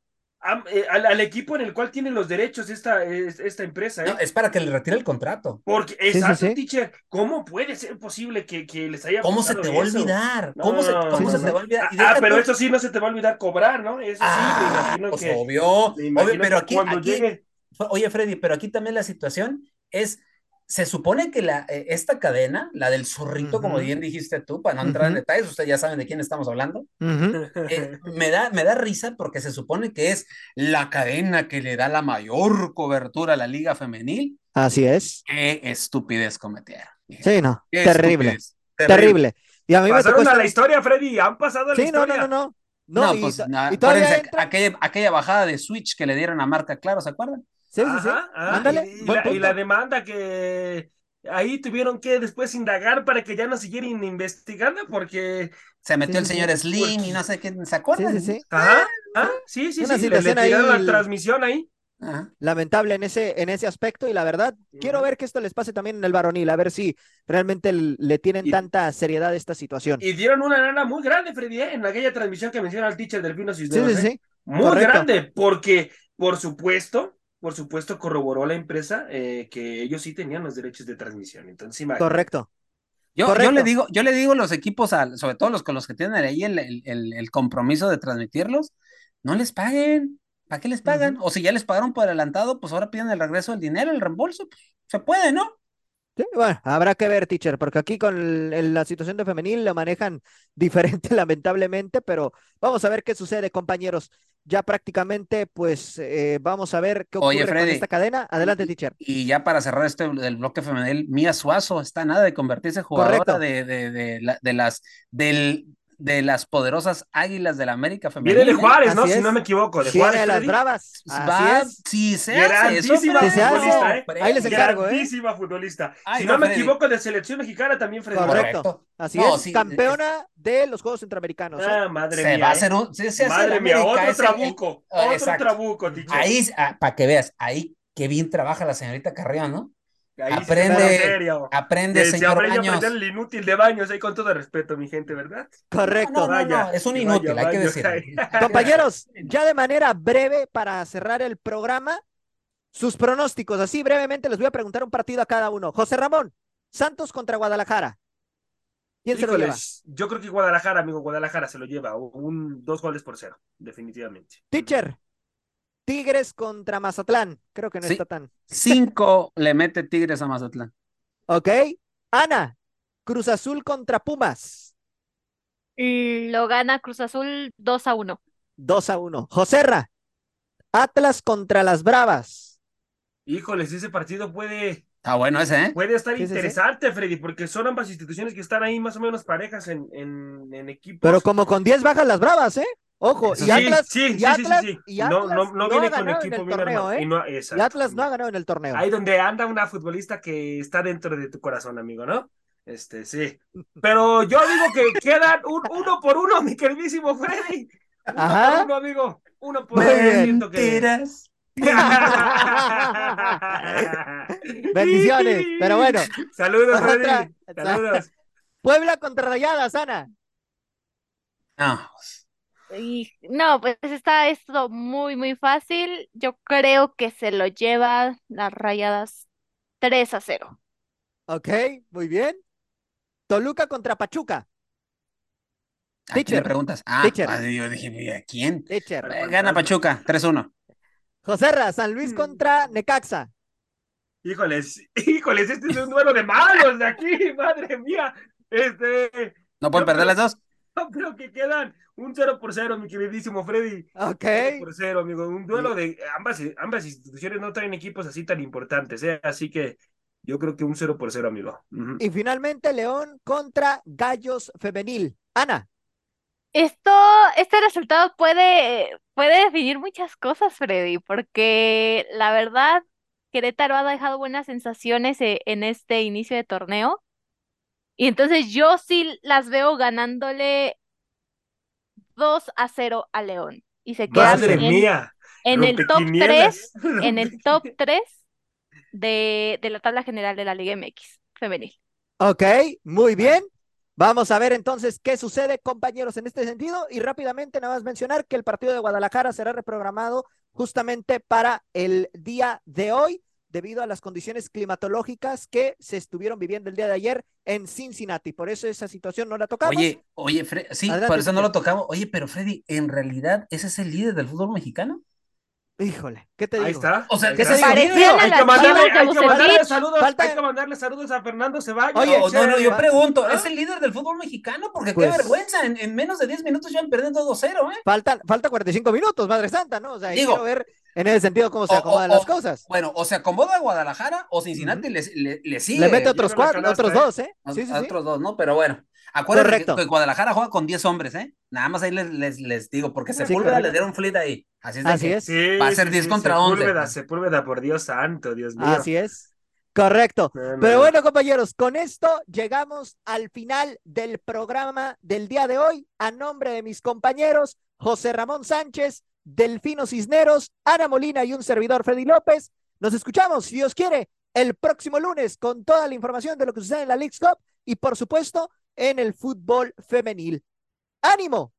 a- eh, al, al equipo en el cual tiene los derechos esta, es- esta empresa, ¿eh? no, es para que le retire el contrato. Porque, sí, exacto, sí. teacher, ¿cómo puede ser posible que, que les haya ¿Cómo se te va a olvidar? No, ¿Cómo se, cómo se no. te va a olvidar? Ah, Y ah, pero tú- eso sí no se te va a olvidar cobrar, ¿no? Eso sí, me Ah, imagino pues que. obvio, me imagino obvio, pero que aquí, cuando aquí, llegue. oye Freddy, pero aquí también la situación es, se supone que la, eh, esta cadena, la del zorrito, como bien dijiste tú, para no entrar en detalles, ustedes ya saben de quién estamos hablando, eh, me da, me da risa porque se supone que es la cadena que le da la mayor cobertura a la liga femenil. Así es. Qué estupidez cometieron. Sí, no. Qué Terrible. estupidez, Terrible. Y a mí me tocó a la historia, Freddy, han pasado a la Sí, no, historia. no, no, no. No, No, y, pues y todavía acuérdense entra- aquella, aquella bajada de Switch que le dieron a marca, claro, ¿se acuerdan? Sí, sí, sí. Ajá, Ándale, y, la, y punto. la demanda que ahí tuvieron que después indagar para que ya no siguieran investigando porque Se metió Sí, el señor. Slim y no sé qué, ¿se acuerdan? Sí, sí, sí. ajá, Ah, sí, sí, Una sí, le, le situación tiraron ahí- la transmisión ahí. Ajá. lamentable en ese, en ese aspecto y la verdad, quiero ver que esto les pase también en el varonil, a ver si realmente le tienen Y- tanta seriedad a esta situación. Y dieron una lana muy grande, Freddy, ¿eh? en aquella transmisión que menciona el teacher Delfino Cisneros. sí, ¿eh? sí, Muy correcto. grande, porque, por supuesto, por supuesto, corroboró la empresa eh, que ellos sí tenían los derechos de transmisión. Entonces, imagínate. correcto. Yo, yo Correcto. le digo, yo le digo a los equipos, sobre todo los con los que tienen ahí el, el- el- el compromiso de transmitirlos, no les paguen. ¿Para qué les pagan? O si ya les pagaron por adelantado, pues ahora piden el regreso del dinero, el reembolso, pues se puede, ¿no? Sí, bueno, habrá que ver, teacher, porque aquí con el- el- la situación de femenil lo manejan (laughs) diferente, lamentablemente, pero vamos a ver qué sucede, compañeros. Ya prácticamente, pues, eh, vamos a ver qué Oye, ocurre con Freddy, esta cadena. Adelante, y- teacher. Y ya para cerrar este del bloque femenil, Mía Suazo está nada de convertirse en jugadora de, de, de, de las del, de las poderosas Águilas de la América femenil. Viene de. Juárez, ¿no? Así Si es. no me equivoco, de Viene Juárez. de las bravas. Va, Así es. si se hace eso, futbolista, ¿eh? Ahí les encargo, ¿eh? Grandísima futbolista. Ay, si no, no, me Freddy. equivoco, de selección mexicana también, Freddy. Correcto. Así No, es. sí, Campeona de los Juegos Centroamericanos. ¿eh? Ah, madre se mía. va a ¿eh? hacer un. Se, se hace Madre mía, América, otro el- trabuco. Ah, otro exacto. trabuco, teacher. Ahí, para que veas, ahí qué bien trabaja la señorita Carrión, ¿no? Ahí aprende- se en serio. Aprende, se señor aprende a Baños. el inútil de baños ahí con todo respeto, mi gente, ¿verdad? Correcto. No, no, no, Vaya, es un vaya, inútil, hay que vaya. (laughs) (laughs) Compañeros, ya de manera breve para cerrar el programa, sus pronósticos. Así brevemente les voy a preguntar un partido a cada uno. José Ramón, Santos contra Guadalajara. ¿Quién se lo lleva? Yo creo que Guadalajara, amigo, Guadalajara se lo lleva. Un, dos goles por cero, definitivamente. Teacher, Tigres contra Mazatlán. Creo que no Sí. está tan. Cinco le mete Tigres a Mazatlán. Ok. Ana, Cruz Azul contra Pumas. Y Lo gana Cruz Azul 2 a 1. 2 a 1. Joserra, Atlas contra las Bravas. Híjoles, ese partido puede, Está bueno ese, ¿eh? puede estar interesante, Freddy, porque son ambas instituciones que están ahí más o menos parejas en, en, en equipos. Pero como con 10 bajas las Bravas, ¿eh? Ojo, Eso y Atlas, sí, y Atlas, sí, sí. y No, Atlas no, viene con equipo bien torneo. ¿eh? Y no- Y exacto. Atlas no ha ganado en el torneo. Ahí donde anda una futbolista que está dentro de tu corazón, amigo, ¿no? Este, sí. Pero yo digo que (laughs) quedan un, uno por uno, mi queridísimo Freddy. Uno Ajá. por uno, amigo. Uno por Muy uno. que... Mentiras. (laughs) Bendiciones, pero bueno. Saludos, Freddy. Saludos. Puebla contra Rayadas, Ana. No, Y no, pues está esto muy, muy fácil. Yo creo que se lo lleva las rayadas 3 a 0. Ok, muy bien. Toluca contra Pachuca. ¿a quién Teacher. le preguntas? Ah, Teacher. ah, yo dije, mira, ¿quién? Teacher. Eh, Gana Pachuca, 3-1. Joserra, San Luis Mm. contra Necaxa. Híjoles, híjoles, este es un duelo de malos de aquí, (laughs) madre mía. Este, ¿No pueden Yo perder creo- las dos? (laughs) creo que quedan un 0 por 0, mi queridísimo Freddy. Ok. 0 por 0, amigo. Un duelo de ambas, ambas instituciones no traen equipos así tan importantes, ¿eh? Así que yo creo que un 0 por 0, amigo. Y finalmente León contra Gallos Femenil. Ana. Esto, este resultado puede, puede definir muchas cosas, Freddy, porque la verdad, Querétaro ha dejado buenas sensaciones e- en este inicio de torneo. Y entonces yo sí las veo ganándole 2 a 0 a León. Y se quedan Madre en, mía. en el top 3, rompequinielas. en el top 3 de, de la tabla general de la Liga MX femenil. Ok, muy bien. Vamos a ver entonces qué sucede, compañeros, en este sentido. Y rápidamente, nada más mencionar que el partido de Guadalajara será reprogramado justamente para el día de hoy, debido a las condiciones climatológicas que se estuvieron viviendo el día de ayer en Cincinnati. Por eso esa situación no la tocamos. Oye, oye, Fre- sí, Adelante, por eso no lo tocamos. Oye, pero Freddy, ¿en realidad ese es el líder del fútbol mexicano? Híjole, ¿qué te Ahí digo? está. O sea, ahí ¿qué está. te digo? Parecían a las que mandarle, Chivas de hay que mandarle saludos, Falta- hay que mandarle saludos a Fernando Ceballos. Oye, No, no, no, yo pregunto, ¿Ah? ¿es el líder del fútbol mexicano? Porque Pues- qué vergüenza, en, en menos de 10 minutos ya han perdiendo 2-0, ¿eh? Faltan, falta 45 minutos, Madre Santa, ¿no? O sea, Digo, quiero ver en ese sentido cómo se o- acomodan o- las cosas. Bueno, o se acomoda Guadalajara o Cincinnati le, le, le sigue. Le mete otros cuatro, otros dos, ¿eh? a- Sí, sí, a sí. otros dos, ¿no? Pero bueno, acuérdense que, Correcto. que Guadalajara juega con 10 hombres, ¿eh? Nada más ahí les, les, les digo, porque Sí, Sepúlveda le dieron flit ahí. Así es Así es. Sí, Va a ser sí, 10 sí, contra 11. Sepúlveda, Sepúlveda, por Dios santo, Dios mío. Así es. Correcto. Pero no. bueno, compañeros, con esto llegamos al final del programa del día de hoy. A nombre de mis compañeros, José Ramón Sánchez, Delfino Cisneros, Ana Molina y un servidor, Freddy López. Nos escuchamos, si Dios quiere, el próximo lunes con toda la información de lo que sucede en la Leagues Cup y, por supuesto, en el fútbol femenil. ¡Ánimo!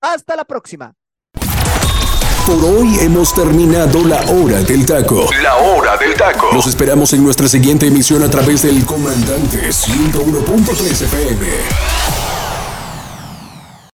Hasta la próxima. Por hoy hemos terminado la hora del taco. La hora del taco. Los esperamos en nuestra siguiente emisión a través del Comandante 101.3 FM.